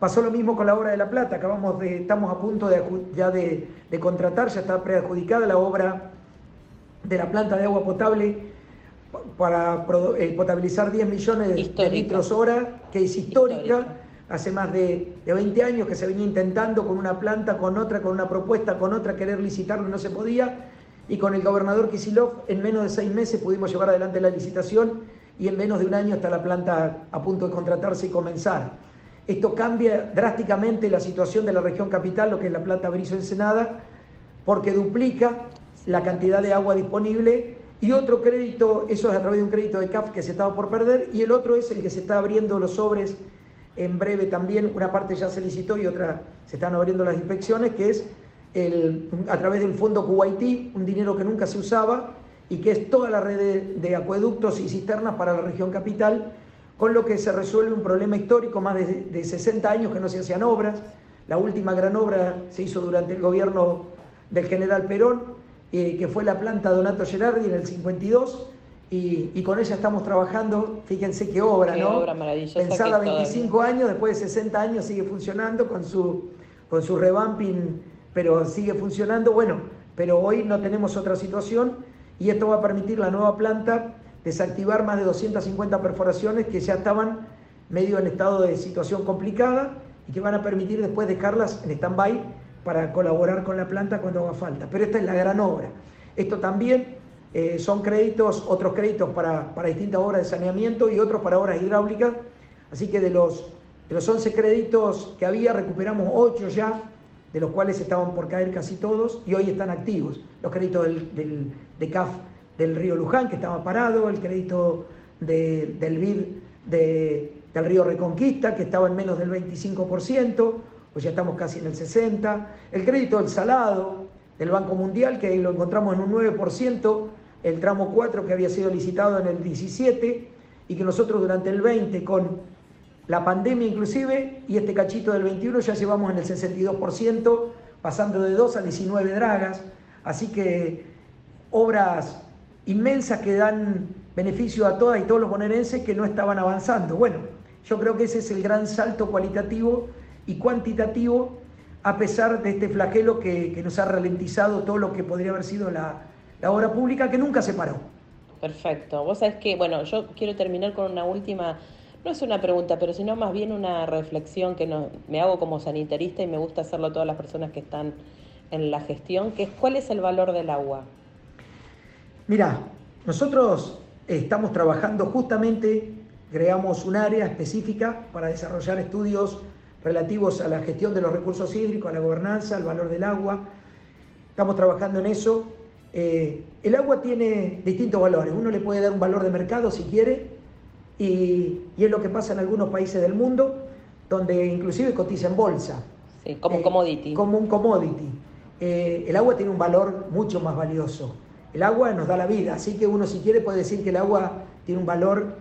Pasó lo mismo con la obra de La Plata, acabamos de, estamos a punto de, ya de, contratar, ya está preadjudicada la obra de la planta de agua potable para eh, potabilizar 10 millones de, litros hora, que es histórica, hace más de, de, 20 años que se venía intentando con una planta, con otra, con una propuesta, con otra, querer licitarlo no se podía, y con el gobernador Kisilov en menos de seis meses pudimos llevar adelante la licitación y en menos de un año está la planta a punto de contratarse y comenzar. Esto cambia drásticamente la situación de la región capital, lo que es la Plata Brizo Ensenada, porque duplica la cantidad de agua disponible y otro crédito, eso es a través de un crédito de CAF que se estaba por perder, y el otro es el que se está abriendo los sobres en breve también, una parte ya se licitó y otra se están abriendo las inspecciones, que es el, a través del fondo Kuwaití, un dinero que nunca se usaba y que es toda la red de, acueductos y cisternas para la región capital con lo que se resuelve un problema histórico, más de, 60 años que no se hacían obras. La última gran obra se hizo durante el gobierno del general Perón, eh, que fue la planta Donato Gerardi en el 52, y, con ella estamos trabajando, fíjense qué obra, qué ¿no? Obra maravillosa. Pensada 25 años, después de 60 años sigue funcionando con su, con su revamping, pero sigue funcionando. Bueno, pero hoy no tenemos otra situación y esto va a permitir la nueva planta desactivar más de 250 perforaciones que ya estaban medio en estado de situación complicada y que van a permitir después dejarlas en stand-by para colaborar con la planta cuando haga falta. Pero esta es la gran obra. Esto también eh, son créditos, otros créditos para, para, distintas obras de saneamiento y otros para obras hidráulicas. Así que de los, de los 11 créditos que había, recuperamos 8 ya, de los cuales estaban por caer casi todos y hoy están activos. Los créditos del, del, de CAF del río Luján, que estaba parado, el crédito del BID del río Reconquista, que estaba en menos del 25%, pues ya estamos casi en el 60%, el crédito del Salado, del Banco Mundial, que lo encontramos en un 9%, el tramo 4 que había sido licitado en el 17 y que nosotros durante el 20 con la pandemia inclusive y este cachito del 21 ya llevamos en el 62%, pasando de 2 a 19 dragas, así que obras inmensas que dan beneficio a todas y todos los bonaerenses que no estaban avanzando. Bueno, yo creo que ese es el gran salto cualitativo y cuantitativo a pesar de este flagelo que, nos ha ralentizado todo lo que podría haber sido la, obra pública que nunca se paró. Perfecto. Vos sabés que, bueno, yo quiero terminar con una última, no es una pregunta, pero sino más bien una reflexión que no, me hago como sanitarista y me gusta hacerlo a todas las personas que están en la gestión, que es cuál es el valor del agua. Mira, nosotros estamos trabajando justamente, creamos un área específica para desarrollar estudios relativos a la gestión de los recursos hídricos, a la gobernanza, al valor del agua. Estamos trabajando en eso. Eh, el agua tiene distintos valores. Uno le puede dar un valor de mercado si quiere, y, es lo que pasa en algunos países del mundo, donde inclusive cotiza en bolsa. Sí, como un eh, commodity. Como un commodity. Eh, el agua tiene un valor mucho más valioso. El agua nos da la vida, así que uno si quiere puede decir que el agua tiene un valor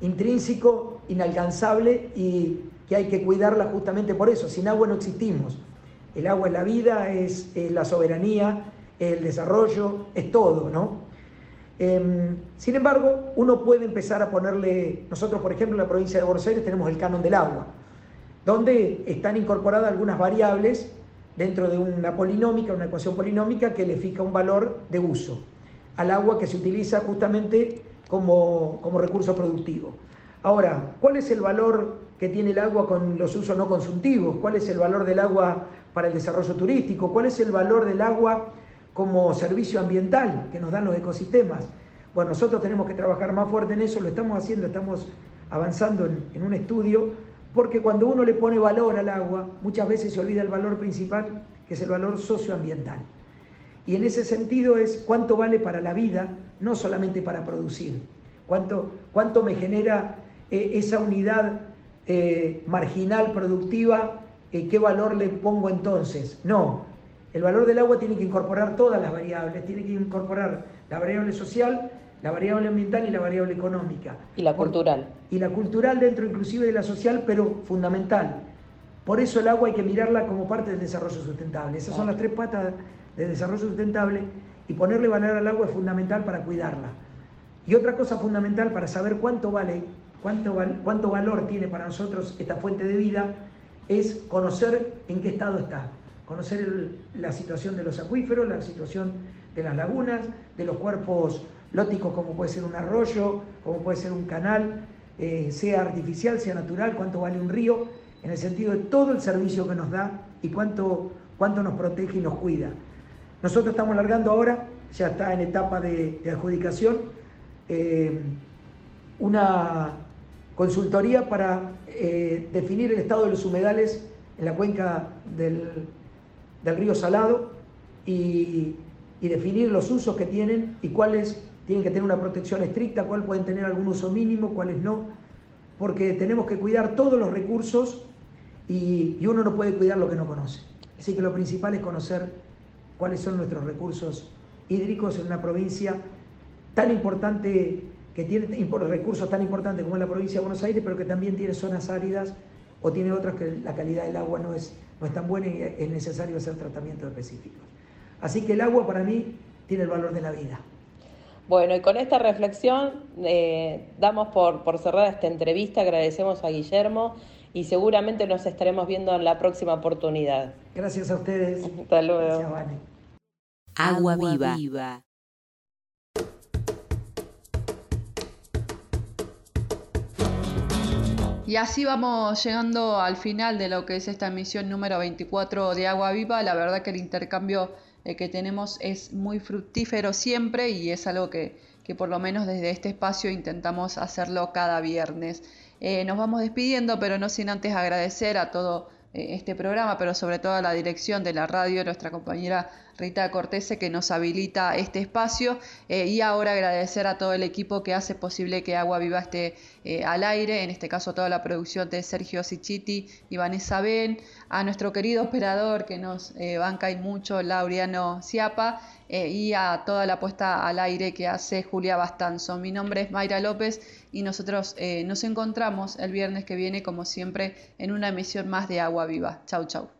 intrínseco, inalcanzable y que hay que cuidarla justamente por eso. Sin agua no existimos. El agua es la vida, es, la soberanía, el desarrollo, es todo, ¿no? Em, sin embargo, uno puede empezar a ponerle, nosotros por ejemplo en la provincia de Buenos Aires tenemos el canon del agua, donde están incorporadas algunas variables dentro de una polinómica, una ecuación polinómica que le fija un valor de uso al agua que se utiliza justamente como, recurso productivo. Ahora, ¿cuál es el valor que tiene el agua con los usos no consultivos? ¿Cuál es el valor del agua para el desarrollo turístico? ¿Cuál es el valor del agua como servicio ambiental que nos dan los ecosistemas? Bueno, nosotros tenemos que trabajar más fuerte en eso, lo estamos haciendo, estamos avanzando en un estudio porque cuando uno le pone valor al agua, muchas veces se olvida el valor principal, que es el valor socioambiental. Y en ese sentido es cuánto vale para la vida, no solamente para producir. Cuánto, cuánto me genera eh, esa unidad eh, marginal productiva, eh, qué valor le pongo entonces. No, el valor del agua tiene que incorporar todas las variables, tiene que incorporar la variable social, la variable ambiental y la variable económica. Y la cultural. Y la cultural dentro inclusive de la social, pero fundamental. Por eso el agua hay que mirarla como parte del desarrollo sustentable. Esas son las tres patas del desarrollo sustentable y ponerle valor al agua es fundamental para cuidarla. Y otra cosa fundamental para saber cuánto vale, cuánto, cuánto valor tiene para nosotros esta fuente de vida, es conocer en qué estado está, conocer la situación de los acuíferos, la situación de las lagunas, de los cuerpos lóticos como puede ser un arroyo, como puede ser un canal, eh, sea artificial, sea natural, cuánto vale un río, en el sentido de todo el servicio que nos da y cuánto, cuánto nos protege y nos cuida. Nosotros estamos largando ahora, ya está en etapa de, adjudicación, eh, una consultoría para eh, definir el estado de los humedales en la cuenca del, río Salado y, y, definir los usos que tienen y cuáles tienen que tener una protección estricta, cuáles pueden tener algún uso mínimo, cuáles no, porque tenemos que cuidar todos los recursos y, y uno no puede cuidar lo que no conoce. Así que lo principal es conocer cuáles son nuestros recursos hídricos en una provincia tan importante que tiene recursos tan importantes como es la provincia de Buenos Aires, pero que también tiene zonas áridas o tiene otras que la calidad del agua no es, no es tan buena y es necesario hacer tratamientos específicos. Así que el agua para mí tiene el valor de la vida. Bueno, y con esta reflexión eh, damos por, por cerrada esta entrevista, agradecemos a Guillermo y seguramente nos estaremos viendo en la próxima oportunidad. Gracias a ustedes. Hasta luego. Agua, viva. Y así vamos llegando al final de lo que es esta emisión número 24 de Agua Viva. La verdad que el intercambio eh, que tenemos es muy fructífero siempre y es algo que, que por lo menos desde este espacio intentamos hacerlo cada viernes. Eh, nos vamos despidiendo, pero no sin antes agradecer a todo eh, este programa, pero sobre todo a la dirección de la radio, nuestra compañera Rita Cortese, que nos habilita este espacio, eh, y ahora agradecer a todo el equipo que hace posible que Agua Viva esté eh, al aire, en este caso toda la producción de Sergio Sichiti y Vanessa Ben, a nuestro querido operador que nos banca y mucho, Lauriano Ciapa, y a toda la puesta al aire que hace Julia Bastanzo. Mi nombre es Mayra López y nosotros nos encontramos el viernes que viene, como siempre, en una emisión más de Agua Viva. Chau, chau.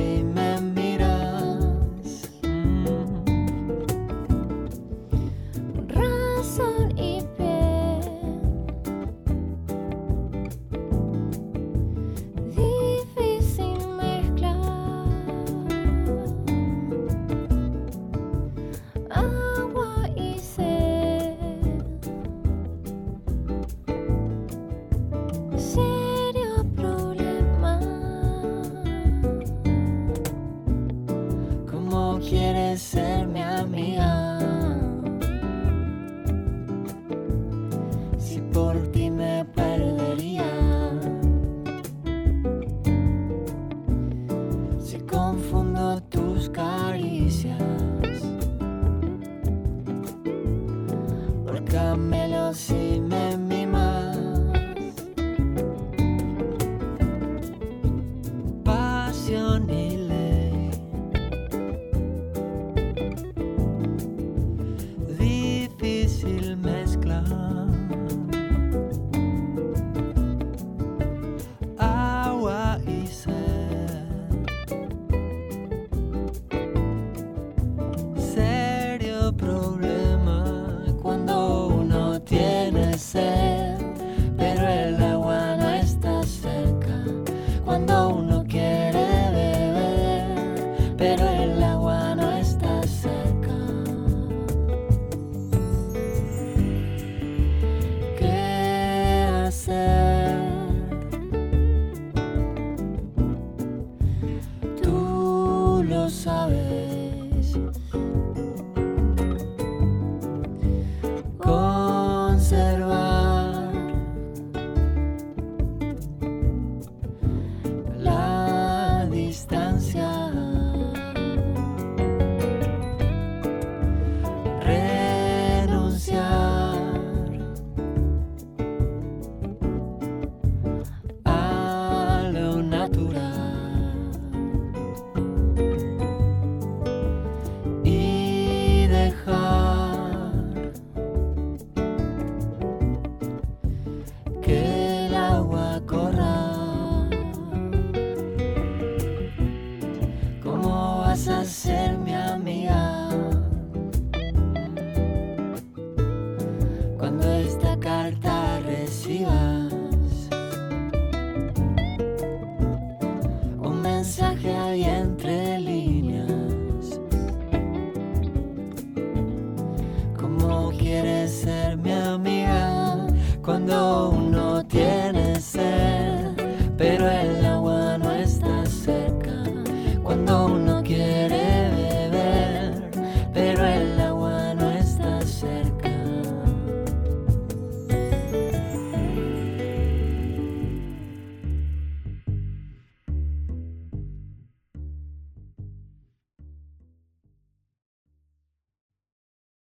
quieres ser.